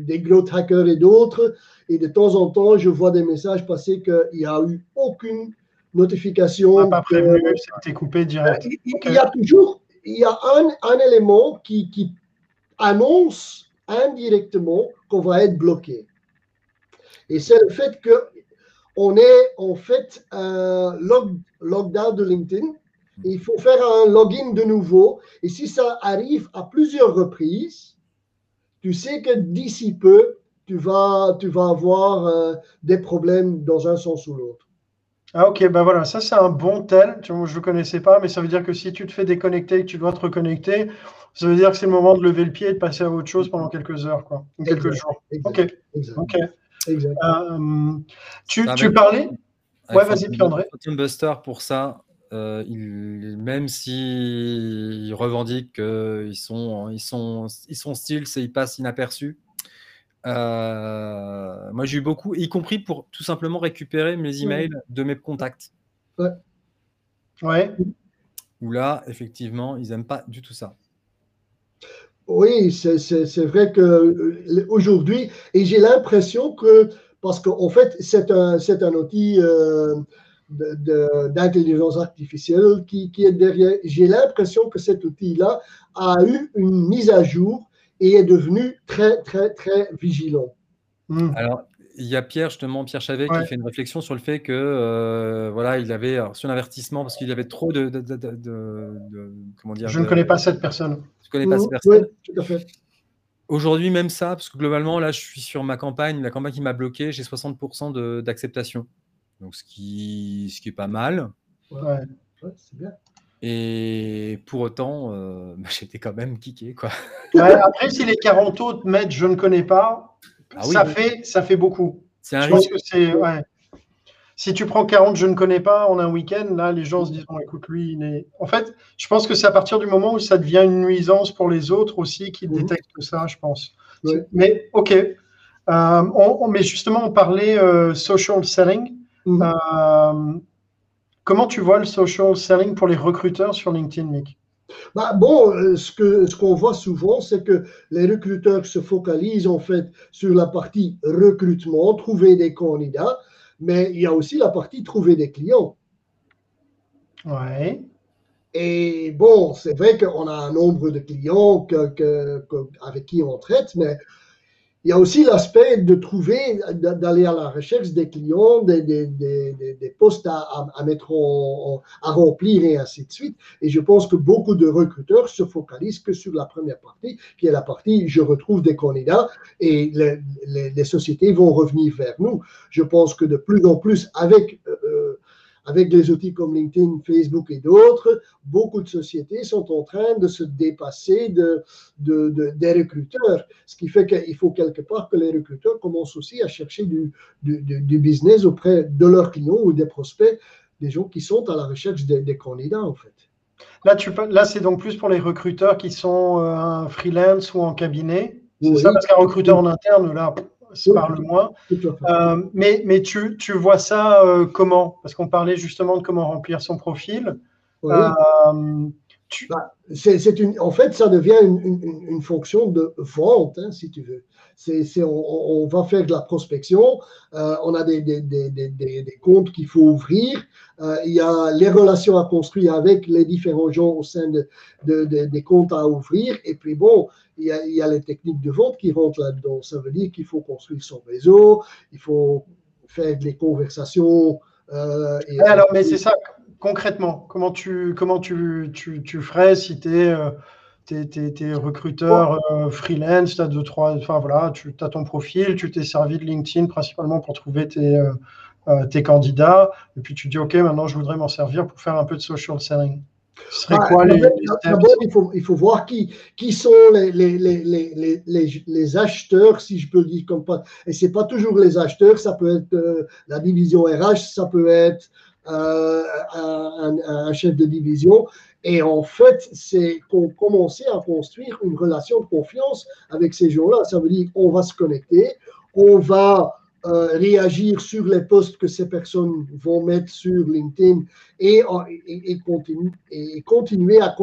des growth hackers et d'autres, et de temps en temps, je vois des messages passer qu'il n'y a eu aucune notification. pas prévenu, c'était coupé direct. Il, y a toujours il y a un, un élément qui, qui annonce indirectement qu'on va être bloqué. Et c'est le fait qu'on est en fait un log, lockdown de LinkedIn il faut faire un login de nouveau. Et si ça arrive à plusieurs reprises, tu sais que d'ici peu, tu vas, tu vas avoir euh, des problèmes dans un sens ou l'autre. Ah ok, ben voilà, ça c'est un bon tel. je ne le connaissais pas, mais ça veut dire que si tu te fais déconnecter et que tu dois te reconnecter, ça veut dire que c'est le moment de lever le pied et de passer à autre chose pendant quelques heures, quoi, ou quelques jours. ok. ok. Euh, tu, tu parlais Ouais, vas-y, Pierre-André. Buster pour ça, euh, il, même s'ils revendiquent qu'ils sont, ils sont, ils sont styles et ils passent inaperçus. Euh, moi, j'ai eu beaucoup, y compris pour tout simplement récupérer mes emails de mes contacts. Ouais. ouais. Où là, effectivement, ils n'aiment pas du tout ça. Oui, c'est vrai que euh, et j'ai l'impression que, parce qu'en fait, c'est un, un outil d'intelligence artificielle qui, qui, est derrière. J'ai l'impression que cet outil-là a eu une mise à jour et est devenu très, très, très vigilant. Hmm. Alors, il y a Pierre, justement, Pierre Chavet, qui fait une réflexion sur le fait que, euh, voilà, il avait reçu un avertissement parce qu'il y avait trop de, de, comment dire. Je ne connais pas cette personne. Je ne connais pas cette personne. Oui, tout à fait Aujourd'hui, même ça, parce que globalement, là, je suis sur ma campagne, la campagne qui m'a bloqué, j'ai 60% d'acceptation. Donc, ce qui, ce qui est pas mal. Ouais, c'est bien. Et pour autant, euh, bah, j'étais quand même kické. Quoi. après, si les 40 autres mettent je ne connais pas, ah ça, Fait, ça fait beaucoup. Un je pense que c'est. Ouais. Si tu prends 40 je ne connais pas en un week-end, là, les gens se disent bon, écoute, lui, il est. En fait, je pense que c'est à partir du moment où ça devient une nuisance pour les autres aussi qui mhm. détectent ça, je pense. Mais OK. Euh, on, mais justement, on parlait euh, social selling. Mhm. Comment tu vois le social selling pour les recruteurs sur LinkedIn, Mick? Bah, bon, euh, ce qu'on ce qu'on voit souvent, c'est que les recruteurs se focalisent en fait sur la partie recrutement, trouver des candidats, mais il y a aussi la partie trouver des clients. Ouais. Et bon, c'est vrai qu'on a un nombre de clients que, avec qui on traite, mais il y a aussi l'aspect de trouver, d'aller à la recherche des clients, des, des, des, des postes à, à mettre en, à remplir et ainsi de suite. Et je pense que beaucoup de recruteurs se focalisent que sur la première partie, qui est la partie je retrouve des candidats et les, les, les sociétés vont revenir vers nous. Je pense que de plus en plus, avec euh, avec des outils comme LinkedIn, Facebook et d'autres, beaucoup de sociétés sont en train de se dépasser de, des recruteurs. Ce qui fait qu'il faut quelque part que les recruteurs commencent aussi à chercher du, du, business auprès de leurs clients ou des prospects, des gens qui sont à la recherche des, candidats en fait. Là, tu, là c'est donc plus pour les recruteurs qui sont euh, en freelance ou en cabinet. C'est ça, parce qu'un recruteur en interne, là, se parle moins. Euh, mais mais tu, tu, vois ça euh, comment? Parce qu'on parlait justement de comment remplir son profil. Euh, bah, c'est, une, en fait, ça devient une, une, fonction de vente, hein, si tu veux. C'est, on, on, va faire de la prospection, on a des, des, des, des comptes qu'il faut ouvrir, il y a les relations à construire avec les différents gens au sein de, des comptes à ouvrir, et puis bon, il y, a, il y, a, les techniques de vente qui rentrent là-dedans. Ça veut dire qu'il faut construire son réseau, il faut faire des conversations. Euh, et alors, mais c'est ça, concrètement, comment tu, comment tu, tu, tu ferais si tu es, es, recruteur euh, freelance, tu as deux, trois, enfin voilà, tu as ton profil, tu t'es servi de LinkedIn principalement pour trouver tes, euh, tes candidats, et puis tu dis, OK, maintenant je voudrais m'en servir pour faire un peu de social selling. Ce serait quoi les, D'abord, il faut, il faut voir qui, qui sont les, les, les, les, acheteurs, si je peux le dire comme pas. Et ce n'est pas toujours les acheteurs, ça peut être euh, la division RH, ça peut être euh, un, un, chef de division. Et en fait, c'est qu'on commencer à construire une relation de confiance avec ces gens-là. Ça veut dire qu'on va se connecter, on va euh, réagir sur les posts que ces personnes vont mettre sur LinkedIn et, et, et continuer à,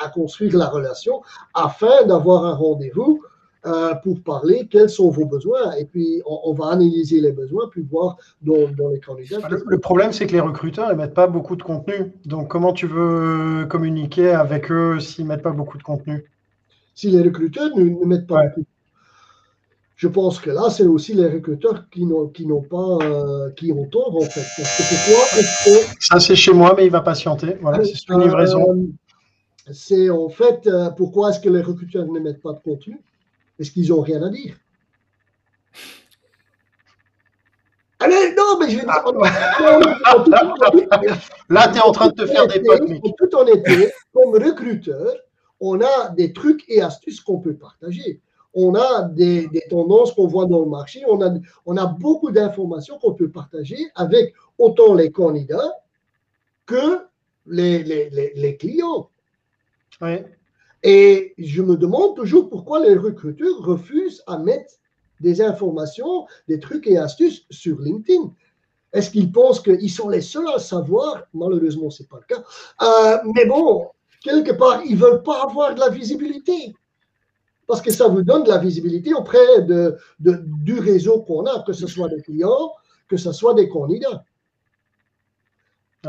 à, construire la relation afin d'avoir un rendez-vous euh, pour parler quels sont vos besoins. Et puis, on, va analyser les besoins, puis voir dans, dans les candidats. Le, problème, c'est que les recruteurs ne mettent pas beaucoup de contenu. Donc, comment tu veux communiquer avec eux s'ils ne mettent pas beaucoup de contenu? Si les recruteurs ne, mettent pas beaucoup de je pense que là, c'est aussi les recruteurs qui n'ont, qui n'ont pas, euh, qui ont tort en fait. Ça, c'est chez moi, mais il va patienter. Voilà, c'est une livraison. Euh, c'est en fait, euh, pourquoi est-ce que les recruteurs ne mettent pas de contenu? Est-ce qu'ils n'ont rien à dire? Allez, non, mais je vais dire. Là, tu es en train de te faire des potes. En été, comme recruteur, on a des trucs et astuces qu'on peut partager on a des, tendances qu'on voit dans le marché, on a, on a beaucoup d'informations qu'on peut partager avec autant les candidats que les, les, clients. Et je me demande toujours pourquoi les recruteurs refusent à mettre des informations, des trucs et astuces sur LinkedIn. Est-ce qu'ils pensent qu'ils sont les seuls à savoir? Malheureusement, ce n'est pas le cas. Euh, mais bon, quelque part, ils ne veulent pas avoir de la visibilité parce que ça vous donne de la visibilité auprès de, du réseau qu'on a, que ce soit des clients, que ce soit des candidats.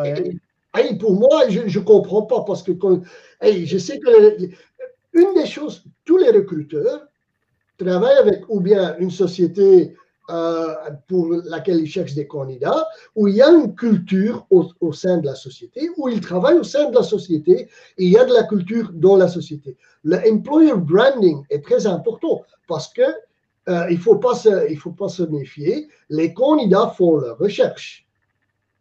Et, pour moi, je ne comprends pas parce que je sais que une des choses, tous les recruteurs travaillent avec ou bien une société euh, pour laquelle ils cherchent des candidats, où il y a une culture au, sein de la société, où ils travaillent au sein de la société, et il y a de la culture dans la société. Le employer branding est très important parce que euh, il faut pas il faut pas se méfier. Les candidats font leur recherche.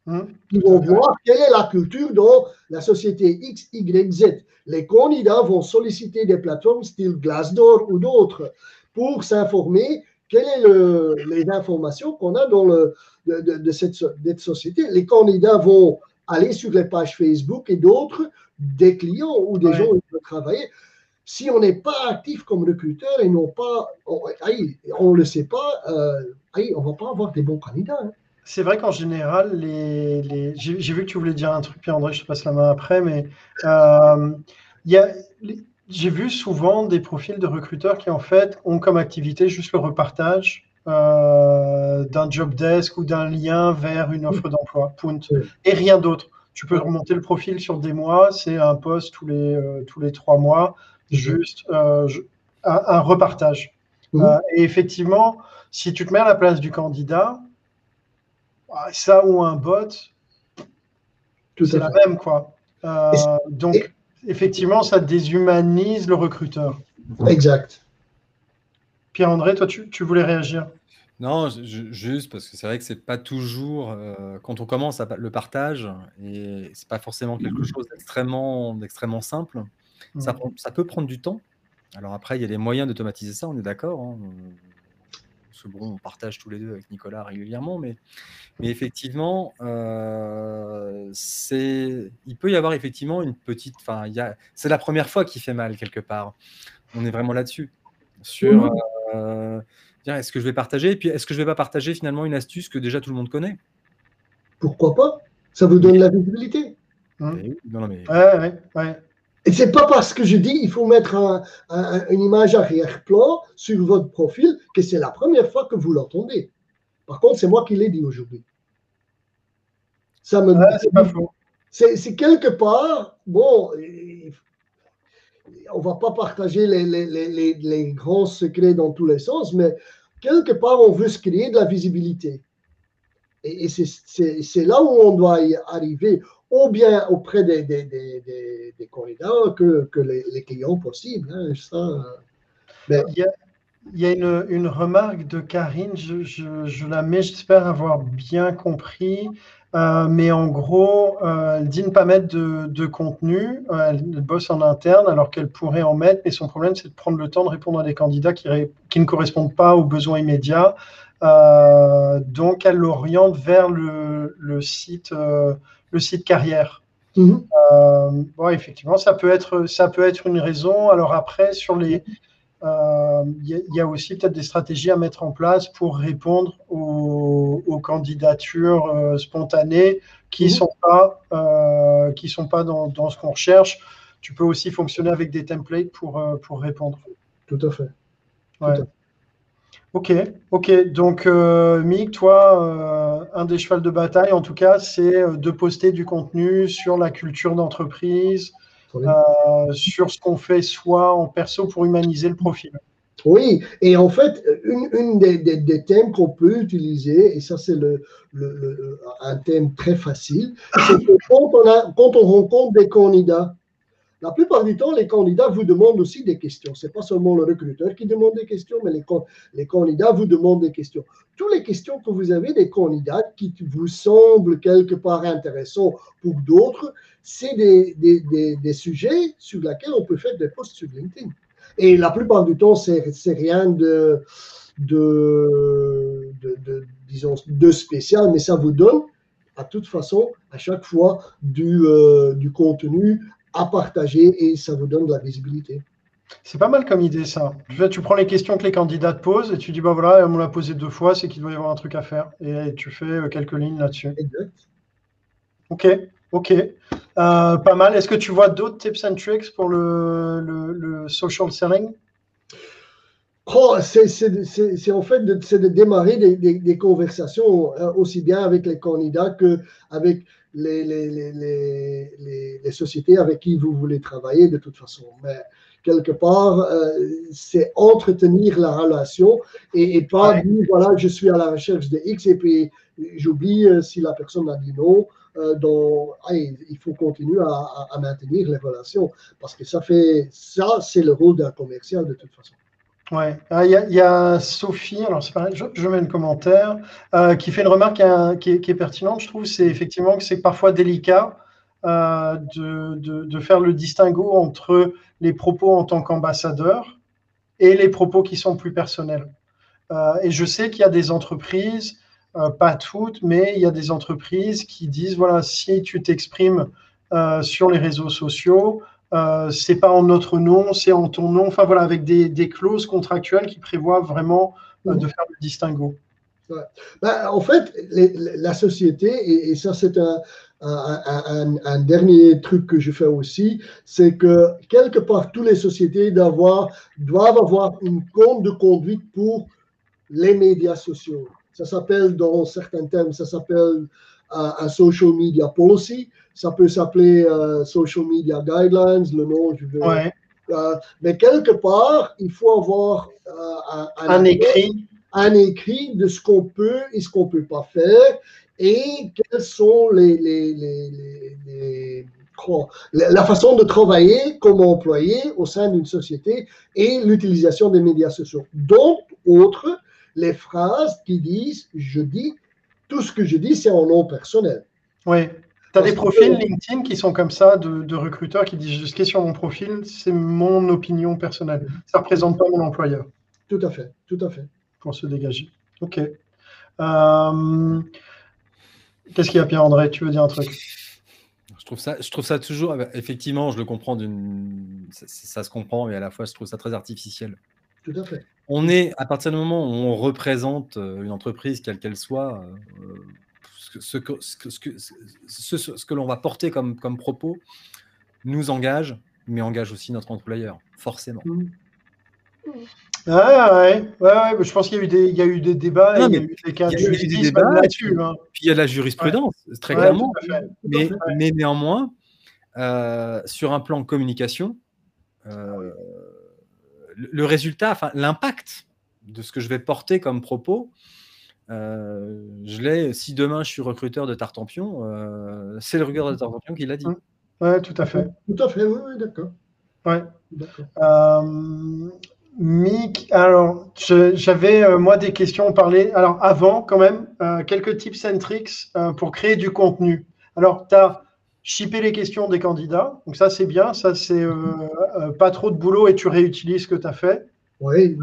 Hum. Ils vont voir quelle est la culture dans la société X, Y, Z. Les candidats vont solliciter des plateformes style Glassdoor ou d'autres pour s'informer quelles sont les informations qu'on a dans le, de, cette, société? Les candidats vont aller sur les pages Facebook et d'autres, des clients ou des gens qui veulent travailler. Si on n'est pas actif comme recruteur et non pas, on ne le sait pas, euh, on ne va pas avoir des bons candidats. Hein. C'est vrai qu'en général, les, j'ai vu que tu voulais dire un truc, Pierre-André, je te passe la main après, mais euh, il y a, j'ai vu souvent des profils de recruteurs qui en fait ont comme activité juste le repartage euh, d'un job desk ou d'un lien vers une offre d'emploi, point, et rien d'autre. Tu peux remonter le profil sur des mois, c'est un poste tous les, euh, tous les trois mois, juste euh, un, repartage. et effectivement, si tu te mets à la place du candidat, ah, ça ou un bot, c'est la même quoi. donc, effectivement, ça déshumanise le recruteur. Exact. Pierre-André, toi, tu, voulais réagir? Non, juste parce que c'est vrai que c'est pas toujours euh, quand on commence à, le partage et c'est pas forcément quelque chose d'extrêmement d'extrêmement simple. Ça, mm. ça, peut prendre du temps. Alors après, il y a des moyens d'automatiser ça, on est d'accord. Hein bon, on partage tous les deux avec Nicolas régulièrement, mais, mais effectivement, euh, c'est, il peut y avoir effectivement une petite, enfin, c'est la première fois qu'il fait mal quelque part. On est vraiment là-dessus. Sur, euh, est-ce que je vais partager? Et puis, est-ce que je vais pas partager finalement une astuce que déjà tout le monde connaît? Pourquoi pas? Ça vous donne la visibilité. Hein eh non, mais... ouais, ouais. Et c'est pas parce que je dis il faut mettre une image arrière-plan sur votre profil que c'est la première fois que vous l'entendez. Par contre, c'est moi qui l'ai dit aujourd'hui. Ça me c'est pas faux. C'est quelque part, bon, on va pas partager les, les, grands secrets dans tous les sens, mais quelque part, on veut se créer de la visibilité. Et, et c'est là où on doit y arriver ou bien auprès des, des, des, candidats que, que les, clients possibles. Hein, ça, il, y a, il y a, une, une remarque de Karine, je, je, la mets, j'espère avoir bien compris. Euh, mais en gros, euh, elle dit ne pas mettre de, de contenu. Euh, elle bosse en interne alors qu'elle pourrait en mettre. Mais son problème, c'est de prendre le temps de répondre à des candidats qui, qui ne correspondent pas aux besoins immédiats. Donc, elle l'oriente vers le, le site le site carrière. Mhm. Euh, effectivement, ça peut, être, ça peut être une raison. Alors après, sur les, euh, il y, a aussi peut-être des stratégies à mettre en place pour répondre aux, candidatures euh, spontanées qui ne mhm. sont pas, qui sont pas dans, dans ce qu'on recherche. Tu peux aussi fonctionner avec des templates pour, pour répondre. Tout à fait. Ok, ok. Donc, euh, Mick, toi, euh, un des chevals de bataille, en tout cas, c'est euh, de poster du contenu sur la culture d'entreprise, sur ce qu'on fait soi en perso pour humaniser le profil. Oui, et en fait, une, des, thèmes qu'on peut utiliser, et ça c'est le, un thème très facile, c'est que quand on, quand on rencontre des candidats la plupart du temps, les candidats vous demandent aussi des questions. Ce n'est pas seulement le recruteur qui demande des questions, mais les, les, candidats vous demandent des questions. Toutes les questions que vous avez des candidats qui vous semblent quelque part intéressants pour d'autres, c'est des, des, des, sujets sur lesquels on peut faire des posts sur LinkedIn. Et la plupart du temps, c'est rien de, de, de, disons, de spécial, mais ça vous donne à toute façon, à chaque fois, du, euh, du contenu à partager et ça vous donne de la visibilité. C'est pas mal comme idée ça. Tu prends les questions que les candidats te posent et tu dis bah voilà, on me l'a posé deux fois, c'est qu'il doit y avoir un truc à faire. Et tu fais euh, quelques lignes là-dessus. Exact. Ok, ok. Euh, pas mal. Est-ce que tu vois d'autres tips and tricks pour le, le, social selling? Oh, c'est en fait de, de démarrer des, des, conversations euh, aussi bien avec les candidats qu'avec les, les, les, sociétés avec qui vous voulez travailler de toute façon. Mais quelque part, euh, c'est entretenir la relation et, pas dire, voilà, je suis à la recherche de X et puis j'oublie euh, si la personne a dit non. Euh, donc, il faut continuer à, maintenir les relations parce que ça fait ça, c'est le rôle d'un commercial de toute façon. Ouais, ah, il y, a Sophie, alors c'est pareil, je, mets un commentaire, qui fait une remarque qui est, pertinente, je trouve, c'est effectivement que c'est parfois délicat de, de, de, faire le distinguo entre les propos en tant qu'ambassadeur et les propos qui sont plus personnels. Euh, et je sais qu'il y a des entreprises, euh, pas toutes, mais il y a des entreprises qui disent voilà, si tu t'exprimes euh, sur les réseaux sociaux, c'est pas en notre nom, c'est en ton nom. Enfin voilà, avec des, clauses contractuelles qui prévoient vraiment de mhm. faire le distinguo. Ben, en fait, la société, et ça c'est un, un, dernier truc que je fais aussi, c'est que quelque part, toutes les sociétés doivent avoir une compte de conduite pour les médias sociaux. Ça s'appelle, dans certains termes, ça s'appelle euh, un social media policy. Ça peut s'appeler euh, social media guidelines, le nom, je veux. Euh, mais quelque part, il faut avoir un, écrit. Un écrit de ce qu'on peut et ce qu'on ne peut pas faire et quelles sont les, les, les, la façon de travailler comme employé au sein d'une société et l'utilisation des médias sociaux. Donc, autre, les phrases qui disent je dis, tout ce que je dis, c'est en nom personnel. Oui. Tu as des profils LinkedIn qui sont comme ça, de, de recruteurs qui disent ce qui est sur mon profil, c'est mon opinion personnelle. Ça ne représente pas mon employeur. Tout à fait, tout à fait. Pour se dégager. OK. Euh, Qu'est-ce qu'il y a, Pierre-André? Tu veux dire un truc? Je trouve, ça, je trouve ça toujours, euh, effectivement, je le comprends, d'une, ça, se comprend, mais à la fois, je trouve ça très artificiel. Tout à fait. On est, à partir du moment où on représente euh, une entreprise, quelle qu'elle soit, euh, ce, que, ce, que, ce, ce, que l'on va porter comme, comme propos nous engage, mais engage aussi notre employeur, forcément. Mmh. Ah ouais, ouais, ouais, je pense qu'il y a eu des, il y a eu des débats, il y a eu des cas de débats là-dessus. Hein. Puis il y a la jurisprudence, très clairement. mais, mais, néanmoins, euh, sur un plan de communication, euh, le, résultat, enfin l'impact de ce que je vais porter comme propos, euh, je l'ai. Si demain je suis recruteur de Tartampion, c'est le recruteur de Tartampion qui l'a dit. Ouais, tout à fait. Tout à fait, oui, oui d'accord. Ouais. Mick, alors j'avais euh, moi des questions parler. Alors avant, quand même, euh, quelques tips and tricks euh, pour créer du contenu. Alors, tu as shippé les questions des candidats, donc ça c'est bien, ça c'est pas trop de boulot et tu réutilises ce que tu as fait. Oui,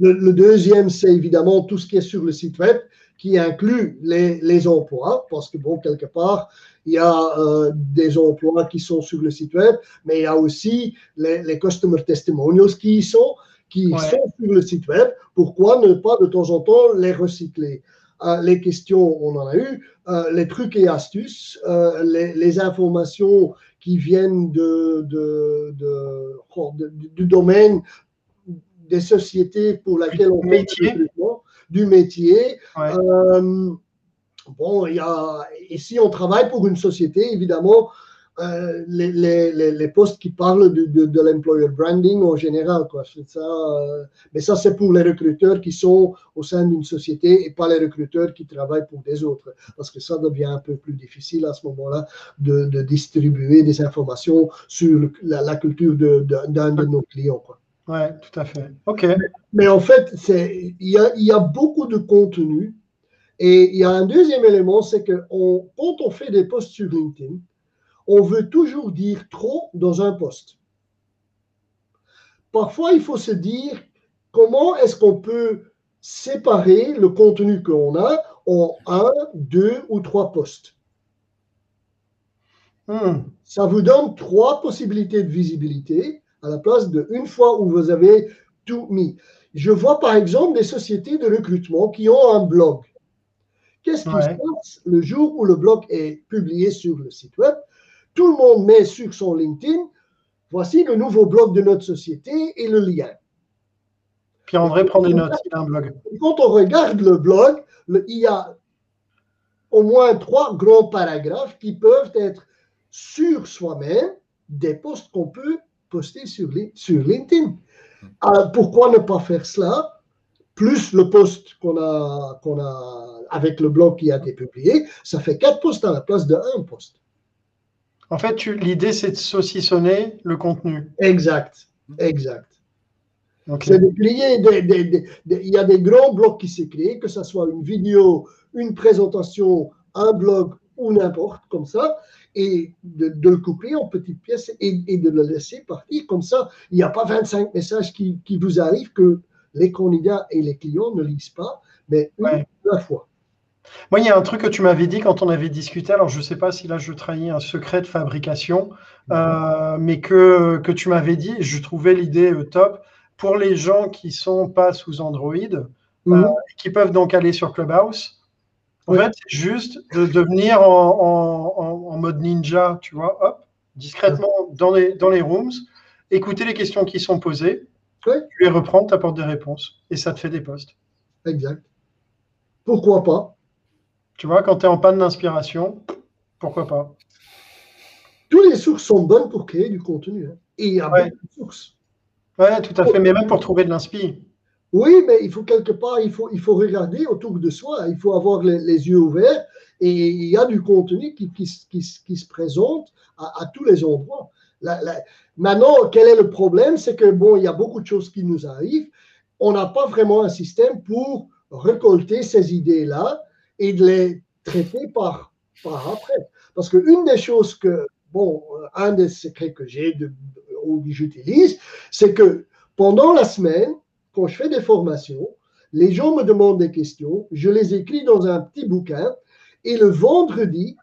le, deuxième c'est évidemment tout ce qui est sur le site web qui inclut les, les emplois, parce que bon, quelque part, il y a des emplois qui sont sur le site web, mais il y a aussi les, les customer testimonials qui y sont qui sont sur le site web, pourquoi ne pas de temps en temps les recycler? Euh, Les questions, on en a eu, euh, les trucs et astuces, euh, les, informations qui viennent de, oh, du domaine des sociétés pour lesquelles on fait du métier. bon, il y a, ici, on travaille pour une société, évidemment, euh, les, les, les, postes qui parlent de, de, l'employer branding en général. Quoi. Ça, euh, mais ça, c'est pour les recruteurs qui sont au sein d'une société et pas les recruteurs qui travaillent pour des autres. Parce que ça devient un peu plus difficile à ce moment-là de, de, distribuer des informations sur la, culture d'un de, nos clients. Quoi. Ouais, tout à fait. OK. Mais, en fait, il y a, y a beaucoup de contenu. Et il y a un deuxième élément, c'est que on, quand on fait des posts sur LinkedIn, on veut toujours dire trop dans un poste. Parfois, il faut se dire comment est-ce qu'on peut séparer le contenu qu'on a en un, deux ou trois postes. Hmm. Ça vous donne trois possibilités de visibilité à la place de une fois où vous avez tout mis. Je vois par exemple des sociétés de recrutement qui ont un blog. Qu'est-ce qui se passe le jour où le blog est publié sur le site web? Tout le monde met sur son LinkedIn, voici le nouveau blog de notre société et le lien. Pierre-André prend des notes, il a un blog. Quand on regarde le blog, il y a au moins trois grands paragraphes qui peuvent être sur soi-même des posts qu'on peut poster sur, sur LinkedIn. Euh, pourquoi ne pas faire cela? Plus le post qu'on a, qu'on a avec le blog qui a été publié, ça fait quatre posts à la place de un post. En fait, l'idée, c'est de saucissonner le contenu. Exact, exact. C'est de créer il y a des grands blocs qui s'est créé, que ce soit une vidéo, une présentation, un blog ou n'importe comme ça, et de, le couper en petites pièces et, de le laisser partir. Comme ça, il n'y a pas 25 messages qui, vous arrivent que les candidats et les clients ne lisent pas, mais une à la fois. Moi, il y a un truc que tu m'avais dit quand on avait discuté, alors je ne sais pas si là je trahis un secret de fabrication, mhm. euh, mais que, que tu m'avais dit, je trouvais l'idée euh, top, pour les gens qui ne sont pas sous Android, mhm. euh, qui peuvent donc aller sur Clubhouse, en fait, c'est juste de, devenir en, mode ninja, tu vois, hop, discrètement dans les, dans les rooms, écouter les questions qui sont posées, tu les reprends, tu apportes des réponses, et ça te fait des posts. Exact. Pourquoi pas? Tu vois, quand tu es en panne d'inspiration, pourquoi pas? Toutes les sources sont bonnes pour créer du contenu. Hein. Et il y a beaucoup de sources. Oui, tout à fait, mais même pour trouver de l'inspi. Oui, mais il faut quelque part, il faut, il faut regarder autour de soi, il faut avoir les, yeux ouverts et il y a du contenu qui, qui, se présente à, tous les endroits. maintenant, quel est le problème? C'est que, bon, il y a beaucoup de choses qui nous arrivent. On n'a pas vraiment un système pour récolter ces idées-là et de les traiter par, par après. Parce qu'une des choses que, bon, un des secrets que j'ai ou que j'utilise, c'est que pendant la semaine, quand je fais des formations, les gens me demandent des questions, je les écris dans un petit bouquin et le vendredi,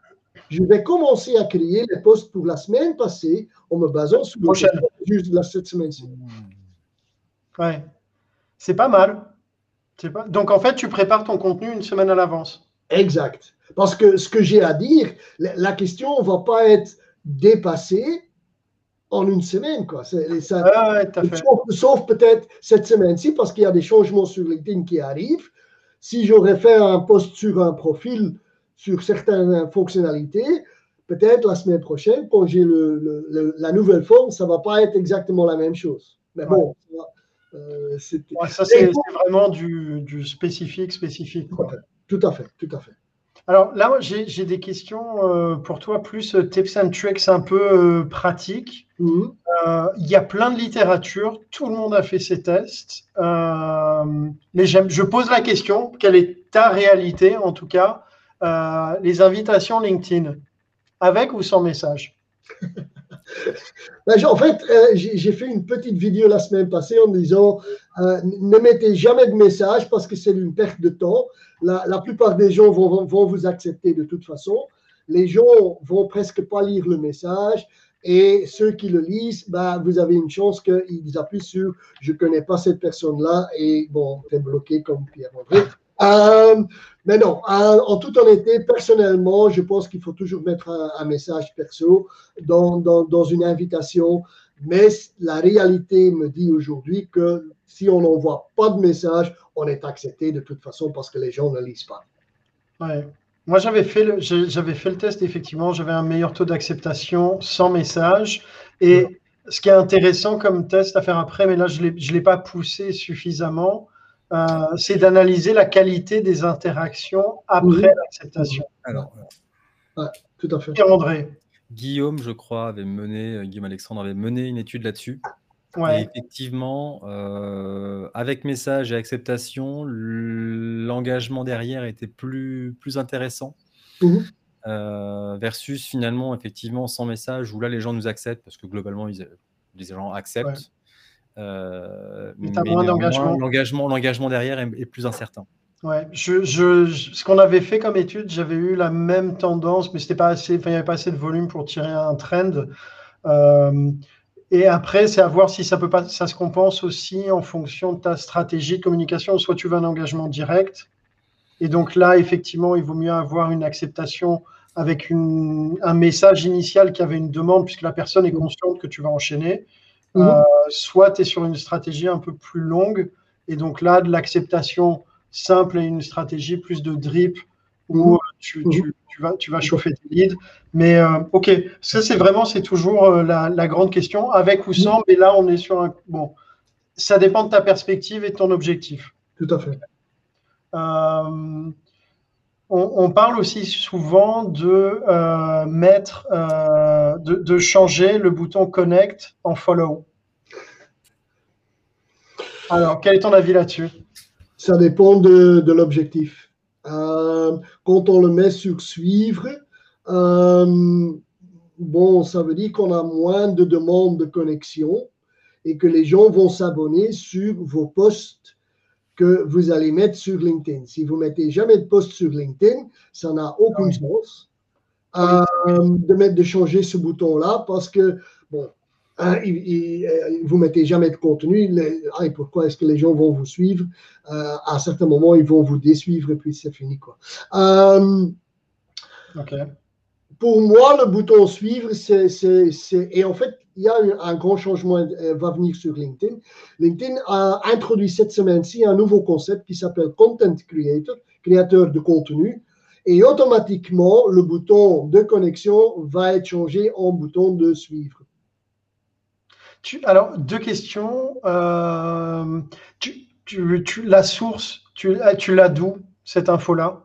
je vais commencer à créer les postes pour la semaine passée en me basant sur le juste de cette semaine-ci. Ouais, c'est pas mal. Pas... Donc en fait, tu prépares ton contenu une semaine à l'avance. Exact. Parce que ce que j'ai à dire, la question ne va pas être dépassée, en une semaine. Quoi. Ça, sauf, peut-être cette semaine-ci, parce qu'il y a des changements sur LinkedIn qui arrivent. Si j'aurais fait un post sur un profil, sur certaines fonctionnalités, peut-être la semaine prochaine, quand j'ai le, la nouvelle forme, ça ne va pas être exactement la même chose. Mais bon, euh, ça, c'est vraiment du, du, spécifique, spécifique. Tout à fait, tout à fait. Alors là, j'ai des questions euh, pour toi, plus euh, tips and tricks un peu euh, pratiques. Mhm. Il y a plein de littérature, tout le monde a fait ses tests. mais je pose la question, quelle est ta réalité en tout cas Les invitations LinkedIn, avec ou sans message? Ben, en fait, j'ai fait une petite vidéo la semaine passée en disant ne mettez jamais de message parce que c'est une perte de temps la, plupart des gens vont, vous accepter de toute façon. Les gens vont presque pas lire le message. Et ceux qui le lisent, bah, vous avez une chance qu'ils appuient sur je ne connais pas cette personne-là et bon, es bloqué comme Pierre-André. Euh, mais non, en toute honnêteté, personnellement, je pense qu'il faut toujours mettre un, message perso dans, dans, une invitation. Mais la réalité me dit aujourd'hui que si on n'envoie pas de message, on est accepté de toute façon parce que les gens ne lisent pas. Ouais. Moi, j'avais fait, le, j'avais fait le test, effectivement, j'avais un meilleur taux d'acceptation sans message. Et ce qui est intéressant comme test à faire après, mais là, je ne l'ai pas poussé suffisamment, euh, c'est d'analyser la qualité des interactions après l'acceptation. Alors, tout à fait. André. Guillaume, je crois, avait mené, Guillaume Alexandre avait mené une étude là-dessus effectivement, euh, avec message et acceptation, l'engagement derrière était plus, plus intéressant. Mmh euh, versus finalement, effectivement, sans message, où là les gens nous acceptent parce que globalement, ils, les gens acceptent. Euh, mais, l'engagement, l'engagement derrière est, plus incertain. Ouais, je, ce qu'on avait fait comme étude, j'avais eu la même tendance, mais c'était pas assez, il n'y avait pas assez de volume pour tirer un trend. Et après, c'est à voir si ça, peut pas, ça se compense aussi en fonction de ta stratégie de communication. Soit tu veux un engagement direct. Et donc là, effectivement, il vaut mieux avoir une acceptation avec un message initial qui avait une demande, puisque la personne est consciente que tu vas enchaîner. Mhm. Euh, soit tu es sur une stratégie un peu plus longue. Et donc là, de l'acceptation simple et une stratégie plus de drip où tu, vas, tu vas chauffer tes leads. Mais ok, ça c'est vraiment, c'est toujours la, grande question, avec ou sans, mais là on est sur un... Bon, ça dépend de ta perspective et de ton objectif. Tout à fait. On, parle aussi souvent de mettre, de, de, changer le bouton connect en follow. Alors, quel est ton avis là-dessus? Ça dépend de, l'objectif. Euh, quand on le met sur suivre, euh, bon, ça veut dire qu'on a moins de demandes de connexion et que les gens vont s'abonner sur vos posts que vous allez mettre sur LinkedIn. Si vous mettez jamais de post sur LinkedIn, ça n'a aucun sens euh, de mettre de changer ce bouton-là parce que bon, Hein, euh, vous mettez jamais de contenu. pourquoi est-ce que les gens vont vous suivre? Euh, À un certain moment, ils vont vous désuivre et puis c'est fini. Quoi. Euh, pour moi, le bouton suivre, c'est. Et en fait, il y a un, grand changement qui va venir sur LinkedIn. LinkedIn a introduit cette semaine-ci un nouveau concept qui s'appelle Content Creator, créateur de contenu. Et automatiquement, le bouton de connexion va être changé en bouton de suivre alors, deux questions. Euh, la source, tu, tu l'as d'où, cette info-là?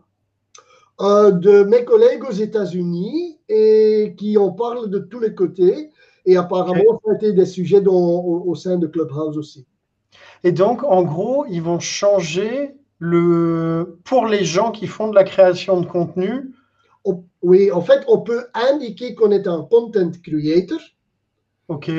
Euh, De mes collègues aux États-Unis et qui en parlent de tous les côtés. Et apparemment, ça a été des sujets au, sein de Clubhouse aussi. Et donc, en gros, ils vont changer le pour les gens qui font de la création de contenu. oui, en fait, on peut indiquer qu'on est un content creator. OK.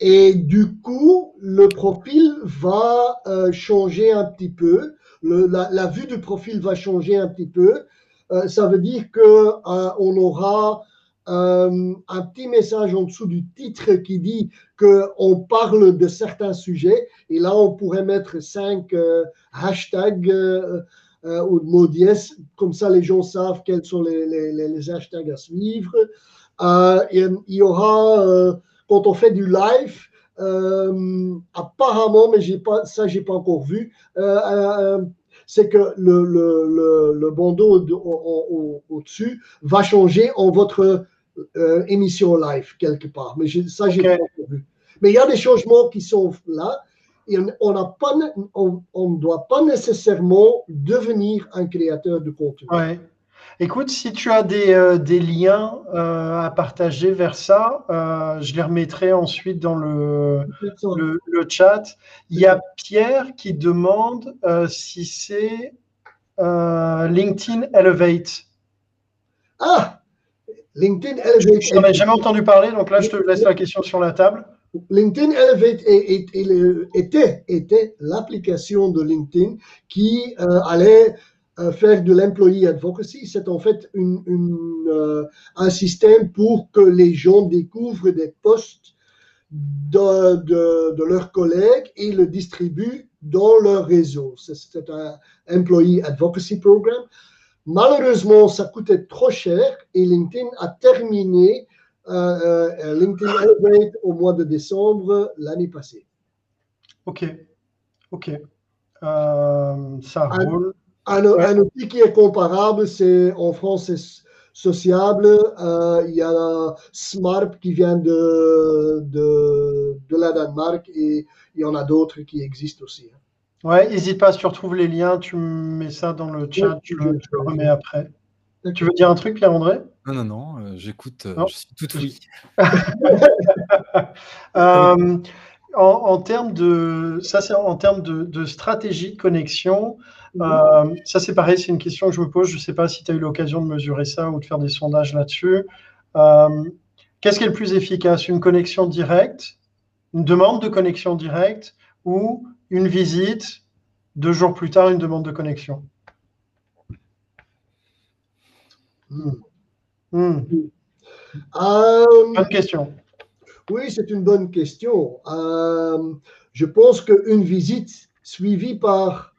Et du coup, le profil va euh, changer un petit peu. la, vue du profil va changer un petit peu. Euh, ça veut dire que euh, on aura un petit message en dessous du titre qui dit que on parle de certains sujets. Et là, on pourrait mettre cinq hashtags ou mots dièse. Comme ça, les gens savent quels sont les, les, hashtags à suivre. il y aura quand on fait du live, euh, apparemment, mais j'ai pas, ça, j'ai pas encore vu, euh, euh, c'est que le, le, le, bandeau au-dessus va changer en votre émission live quelque part. Mais ça, j'ai pas encore vu. Mais il y a des changements qui sont là. Et on ne pas, on, on doit pas nécessairement devenir un créateur de contenu. Ouais. Écoute, si tu as des, euh, liens euh, à partager vers ça, euh, je les remettrai ensuite dans le, le, chat. Il y a Pierre qui demande si c'est LinkedIn Elevate. Ah LinkedIn Elevate. Je n'en ai jamais entendu parler, donc là, je te laisse la question sur la table. LinkedIn Elevate était, était l'application de LinkedIn qui allait faire de l'employee advocacy, c'est en fait euh, un système pour que les gens découvrent des postes de, leurs collègues et le distribuent dans leur réseau. C'est un employee advocacy program. Malheureusement, ça coûtait trop cher et LinkedIn a terminé euh, LinkedIn Elevate au mois de décembre l'année passée. Ok, ok. ça roule. Un, outil qui est comparable, c'est en France, c'est sociable. Euh, il y a Smart qui vient de, de, de, la Danemark et il y en a d'autres qui existent aussi. Hein. Ouais, n'hésite pas, si tu retrouves les liens, tu mets ça dans le chat, tu le, remets après. Tu veux dire un truc, Pierre-André Non, non, non, euh, j'écoute, euh, je suis tout oui. en, termes de, ça, c'est en termes de, de, stratégie de connexion. Euh, ça, c'est pareil, c'est une question que je me pose. Je ne sais pas si tu as eu l'occasion de mesurer ça ou de faire des sondages là-dessus. Euh, qu'est-ce qui est le plus efficace? Une connexion directe, une demande de connexion directe ou une visite, deux jours plus tard, une demande de connexion? Hmm. Euh, bonne question. Oui, c'est une bonne question. je pense qu'une visite suivie par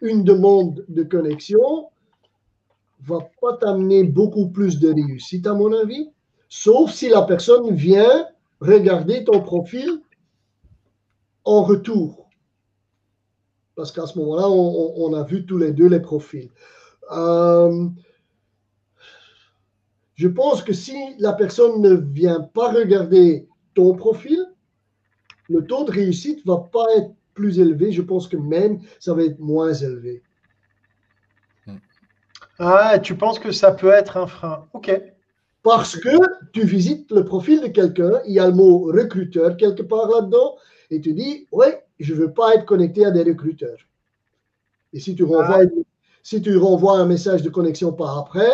une demande de connexion va pas t'amener beaucoup plus de réussite, à mon avis, sauf si la personne vient regarder ton profil en retour. Parce qu'à ce moment-là, on, a vu tous les deux les profils. Euh, Je pense que si la personne ne vient pas regarder ton profil, le taux de réussite va pas être plus élevé. Je pense que même ça va être moins élevé. Ah, tu penses que ça peut être un frein Ok. Parce que tu visites le profil de quelqu'un, il y a le mot recruteur quelque part là-dedans, et tu dis, ouais, je ne veux pas être connecté à des recruteurs. Et si tu, renvoies, ah. si tu renvoies un message de connexion par après,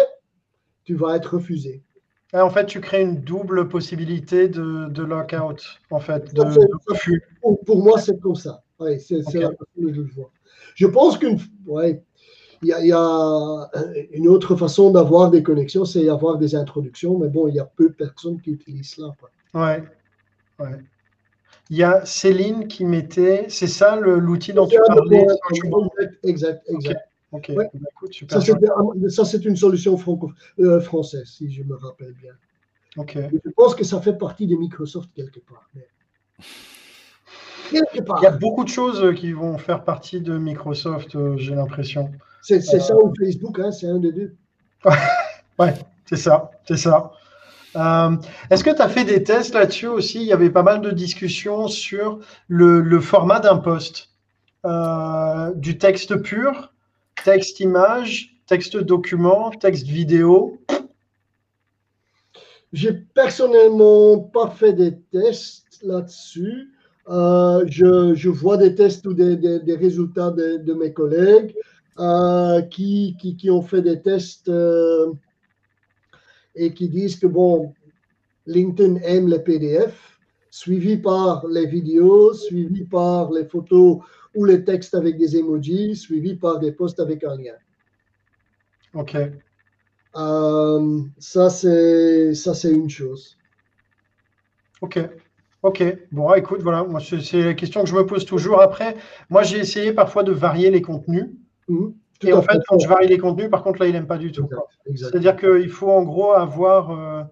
tu vas être refusé. Ah, en fait, tu crées une double possibilité de, de lockout, en fait, de, refus. Pour, moi, c'est comme ça. c'est la façon que je le vois. Je pense qu'une ouais, il y, a, une autre façon d'avoir des connexions, c'est avoir des introductions, mais bon, il y a peu de personnes qui utilisent cela. Ouais. ouais. Il y a Céline qui mettait, c'est ça l'outil dont tu parlais Exact, exact. Ok, bah, ça, c'est une solution franco euh, française, si je me rappelle bien. Ok. Je pense que ça fait partie de Microsoft quelque part. Quelque part. Il y a beaucoup de choses qui vont faire partie de Microsoft, euh, j'ai l'impression. C'est ça ou Facebook, hein, c'est un des deux. ouais, c'est ça, c'est ça. Euh, est-ce que tu as fait des tests là-dessus aussi? Il y avait pas mal de discussions sur le, format d'un post. Euh, du texte pur, texte image, texte document, texte vidéo. J'ai personnellement pas fait des tests là-dessus. Euh, je, vois des tests ou des, résultats de, mes collègues. Euh, qui, qui, ont fait des tests euh, et qui disent que bon, LinkedIn aime les PDF, suivi par les vidéos, suivi par les photos ou les textes avec des emojis, suivi par des posts avec un lien. OK. Euh, ça, c'est ça, c'est une chose. OK. Ok, bon, écoute, voilà, moi, c'est la question que je me pose toujours. Après, moi, j'ai essayé parfois de varier les contenus. Mhm. Et en fait, quand je varie les contenus, par contre, là, il n'aime pas du tout. C'est-à-dire qu'il faut en gros avoir euh,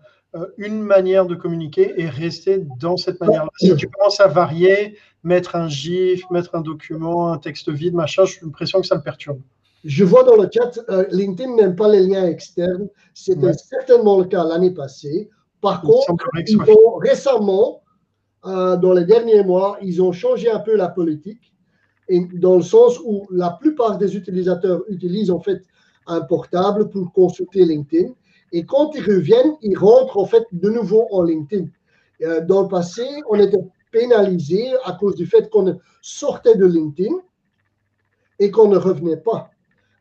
une manière de communiquer et rester dans cette manière-là. Si tu commences à varier, mettre un GIF, mettre un document, un texte vide, machin, j'ai l'impression que ça me perturbe. Je vois dans le chat, euh, LinkedIn n'aime pas les liens externes. C'était certainement le cas l'année passée. Par contre, récemment, dans les derniers mois, ils ont changé un peu la politique dans le sens où la plupart des utilisateurs utilisent en fait un portable pour consulter LinkedIn. Et quand ils reviennent, ils rentrent en fait de nouveau en LinkedIn. Euh, dans le passé, on était pénalisé à cause du fait qu'on sortait de LinkedIn et qu'on ne revenait pas.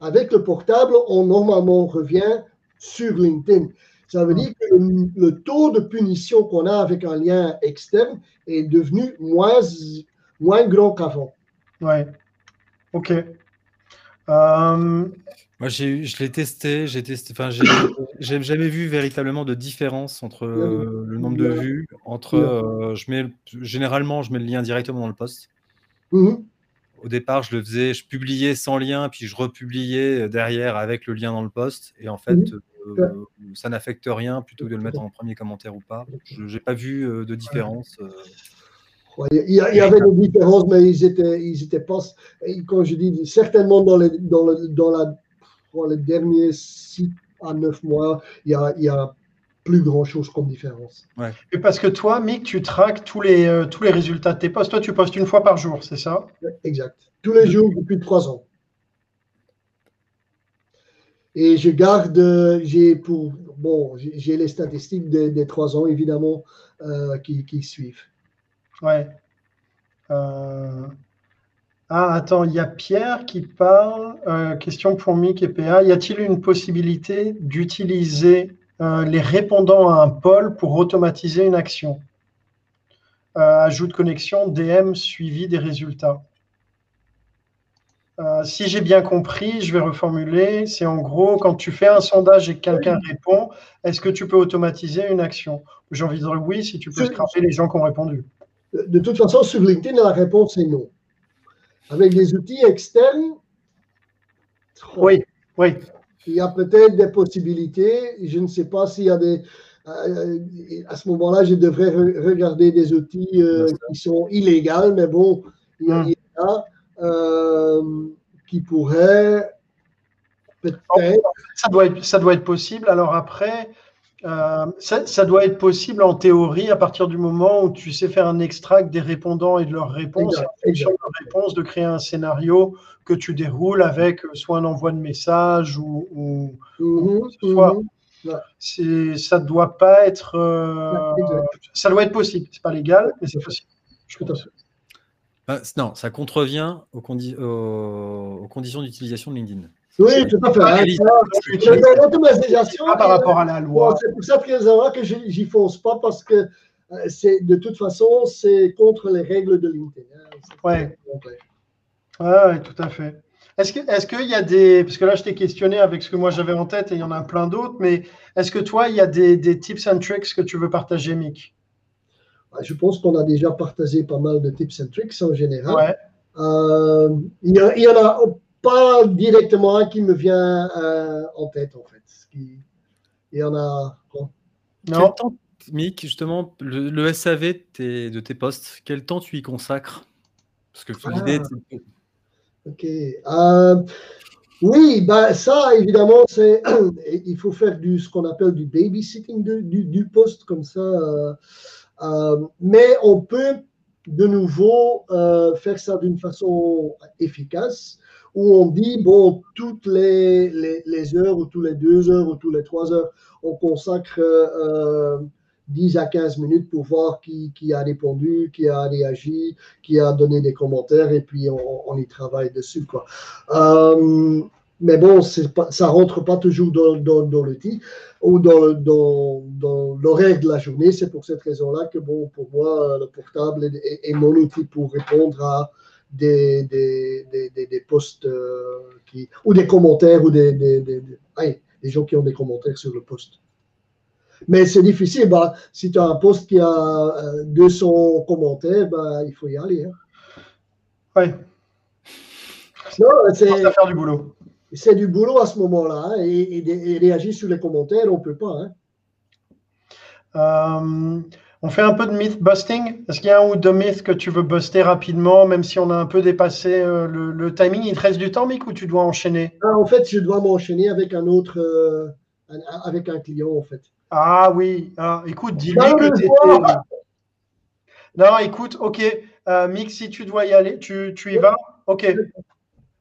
Avec le portable, on normalement revient sur LinkedIn. Ça veut dire que le, taux de punition qu'on a avec un lien externe est devenu moins, moins grand qu'avant. Ouais. Ok. Euh, Moi, je l'ai testé, j'ai testé, enfin, j'ai jamais vu véritablement de différence entre euh, le nombre de vues, entre, euh, je mets, généralement, je mets le lien directement dans le post. Mm-hmm. Au départ, je le faisais, je publiais sans lien, puis je republiais derrière avec le lien dans le post, et en fait, mm-hmm. ça n'affecte rien plutôt que de le mettre en premier commentaire ou pas. Je n'ai pas vu de différence. Il y, avait des différences, mais ils étaient, ils étaient pas, quand je dis certainement dans les, dans, dans, la, les derniers 6 à 9 mois, il y a, il y a plus grand chose comme différence. Ouais. Et parce que toi, Mick, tu traques tous les, euh, tous les résultats de tes posts. Toi, tu postes une fois par jour, c'est ça? Exact. Tous les jours depuis 3 ans. Et je garde, j'ai pour, bon, j'ai les statistiques des, 3 ans, évidemment, euh, qui, qui suivent. Ouais. Euh, ah, attends, il y a Pierre qui parle. Euh, question pour Mick et PA. Y a-t-il une possibilité d'utiliser euh, les répondants à un poll pour automatiser une action? Ajout de connexion, DM suivi des résultats. si j'ai bien compris, je vais reformuler. C'est en gros, quand tu fais un sondage et que quelqu'un répond, est-ce que tu peux automatiser une action? J'ai envie de dire oui si tu peux scraper les gens qui ont répondu. De toute façon, sur LinkedIn, la réponse est non. Avec des outils externes, oui, oui. Il y a peut-être des possibilités. Je ne sais pas s'il y a des. Euh, à ce moment-là, je devrais regarder des outils euh, qui sont illégaux, mais bon, il y, a, hum. euh, qui pourraient peut-être. Ça doit, être, ça doit être possible. Alors après, Euh, ça, doit être possible en théorie à partir du moment où tu sais faire un extract des répondants et de leurs réponses, et de leurs réponses, de créer un scénario que tu déroules avec soit un envoi de message ou, ou, mhm, mhm. ça doit pas être, euh, ça doit être possible. C'est pas légal, mais c'est possible. Bah, non, ça contrevient aux, aux conditions d'utilisation de LinkedIn. Oui, tout à fait. L'automatisation. par rapport à la loi. C'est pour ça que j'y fonce pas parce que euh, c'est de toute façon, c'est contre les règles de LinkedIn. Hein. Oui, tout à fait. Est-ce qu'il est y a des. Parce que là, je t'ai questionné avec ce que moi j'avais en tête et il y en a plein d'autres, mais est-ce que toi, il y a des, des, tips and tricks que tu veux partager, Mick? Je pense qu'on a déjà partagé pas mal de tips and tricks en général. Ouais. Euh, il, y en a pas directement un qui me vient euh, en tête, en fait. Il y en a. Non. temps, Mick, justement, le, SAV de tes postes, quel temps tu y consacres? Parce que l'idée. Ah. Ok. Euh, oui, bah, ça, évidemment, c'est il faut faire du, ce qu'on appelle du babysitting du, du poste, comme ça. Euh, mais on peut de nouveau faire ça d'une façon efficace où on dit, bon, toutes les, les, heures ou tous les deux heures ou tous les trois heures, on consacre euh, 10 à 15 minutes pour voir qui, qui, a répondu, qui a réagi, qui a donné des commentaires et puis on, y travaille dessus. Quoi. Euh, mais bon, pas, ça rentre pas toujours dans, dans, l'outil ou dans, dans, l'horaire de la journée. C'est pour cette raison-là que, bon, pour moi, le portable est mon outil pour répondre à des, des, des, des posts euh, qui, ou des commentaires ou des, des, des, des, gens qui ont des commentaires sur le post. Mais c'est difficile. Bah, si tu as un post qui a 200 euh, commentaires, bah, il faut y aller. Hein. Oui. c'est faire du boulot. C'est du boulot à ce moment-là. Hein, et, réagir sur les commentaires, on ne peut pas. Hein. Euh, on fait un peu de myth busting. Est-ce qu'il y a un ou deux mythes que tu veux buster rapidement, même si on a un peu dépassé euh, le, timing? Il te reste du temps, Mick, ou tu dois enchaîner? Ah, En fait, je dois m'enchaîner avec un autre, euh, avec un client, en fait. Ah oui. Ah, écoute, dis-lui que tu étais. Non, écoute, ok. Euh, Mick, si tu dois y aller, tu, y vas? Ok.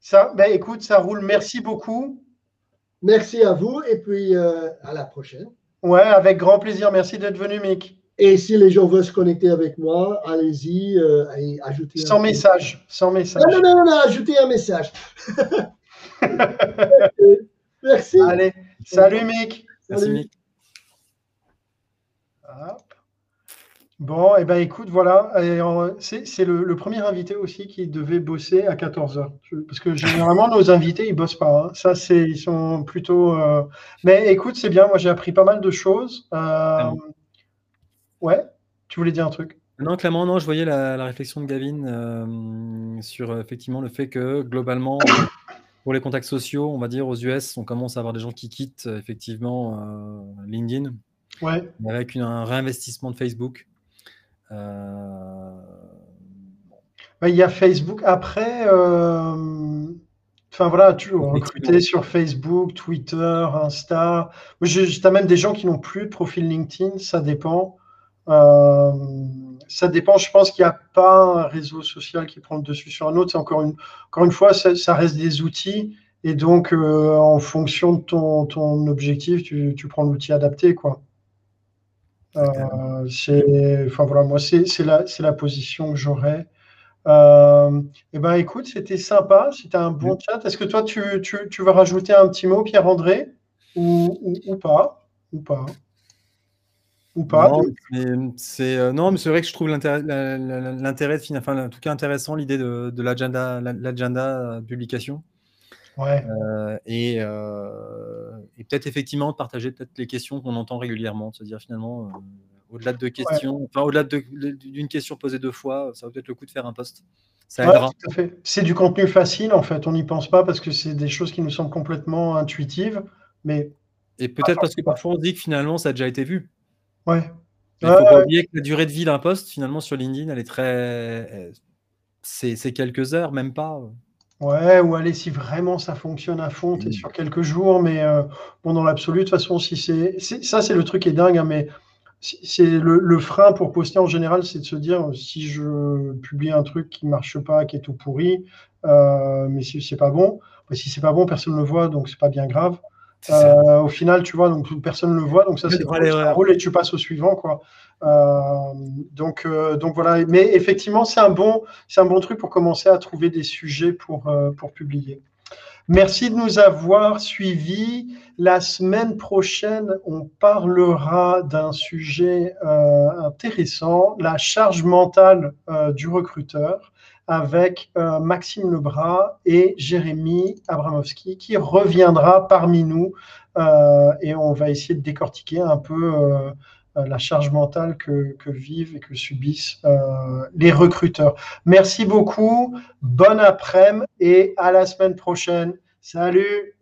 Ça, ben, écoute, ça roule. Merci beaucoup. Merci à vous et puis à la prochaine. Ouais, avec grand plaisir. Merci d'être venu, Mick. Et si les gens veulent se connecter avec moi, allez-y euh, et ajoutez. Sans message, sans message. Non, non, non, non, ajoutez un message. Merci. Allez, salut Mick. Merci Mick. Bon, et eh ben écoute, voilà, c'est le, premier invité aussi qui devait bosser à 14h. Parce que généralement, nos invités, ils bossent pas. Hein. Ça, c'est, ils sont plutôt. Euh, mais écoute, c'est bien, moi j'ai appris pas mal de choses. Euh, Ouais, tu voulais dire un truc? Non, clairement, non, je voyais la, réflexion de Gavin euh, sur euh, effectivement le fait que globalement, pour les contacts sociaux, on va dire aux US, on commence à avoir des gens qui quittent euh, effectivement LinkedIn. Ouais. Avec un réinvestissement de Facebook. Il y a Facebook. Après, enfin voilà, tu recruter sur Facebook, Twitter, Insta. Tu as même des gens qui n'ont plus de profil LinkedIn, ça dépend. Euh, ça dépend, je pense qu'il n'y a pas un réseau social qui prend le dessus sur un autre. Encore une, encore une fois, ça, reste des outils. Et donc, euh, en fonction de ton, ton objectif, tu, tu prends l'outil adapté. Quoi. Euh, c'est, enfin voilà, moi, c'est, la, la position que j'aurais. Euh, eh ben, écoute, c'était sympa, c'était un bon chat. Est-ce que toi, tu, tu, tu, veux rajouter un petit mot, Pierre-André, ou, ou, ou, pas? Ou pas? Pas non, mais c'est euh, non, mais c'est vrai que je trouve l'intérêt, enfin, en tout cas intéressant l'idée de, de l'agenda, l'agenda publication. Ouais. Euh, et, euh, et peut-être effectivement de partager peut-être les questions qu'on entend régulièrement, se dire finalement au-delà de deux questions, enfin au-delà d'une question posée deux fois, ça vaut peut-être le coup de faire un post. Ça aidera. C'est du contenu facile en fait, on n'y pense pas parce que c'est des choses qui nous semblent complètement intuitives, mais et peut-être parce que parfois on se dit que finalement ça a déjà été vu. Ouais. Il ne faut pas oublier que la durée de vie d'un poste, finalement, sur LinkedIn, elle est très. C'est quelques heures, même pas. Ouais, ou allez, si vraiment ça fonctionne à fond, tu es sur quelques jours, mais euh, bon, dans l'absolu, de toute façon, si c'est. Ça, c'est le truc qui est dingue, hein, mais c'est le, frein pour poster en général, c'est de se dire si je publie un truc qui marche pas, qui est tout pourri, euh, mais si c'est pas bon, bah, si c'est pas bon, personne ne le voit, donc c'est pas bien grave. Euh, au final, tu vois, donc personne ne le voit, donc ça c'est un rôle et tu passes au suivant, quoi. Euh, donc, euh, donc voilà. Mais effectivement, c'est un bon, c'est un bon truc pour commencer à trouver des sujets pour pour publier. Merci de nous avoir suivis. La semaine prochaine, on parlera d'un sujet intéressant, la charge mentale du recruteur avec euh, Maxime Lebras et Jérémy Abramowski qui reviendra parmi nous euh, et on va essayer de décortiquer un peu euh, la charge mentale que, que, vivent et que subissent les recruteurs. Merci beaucoup, bon après-midi et à la semaine prochaine. Salut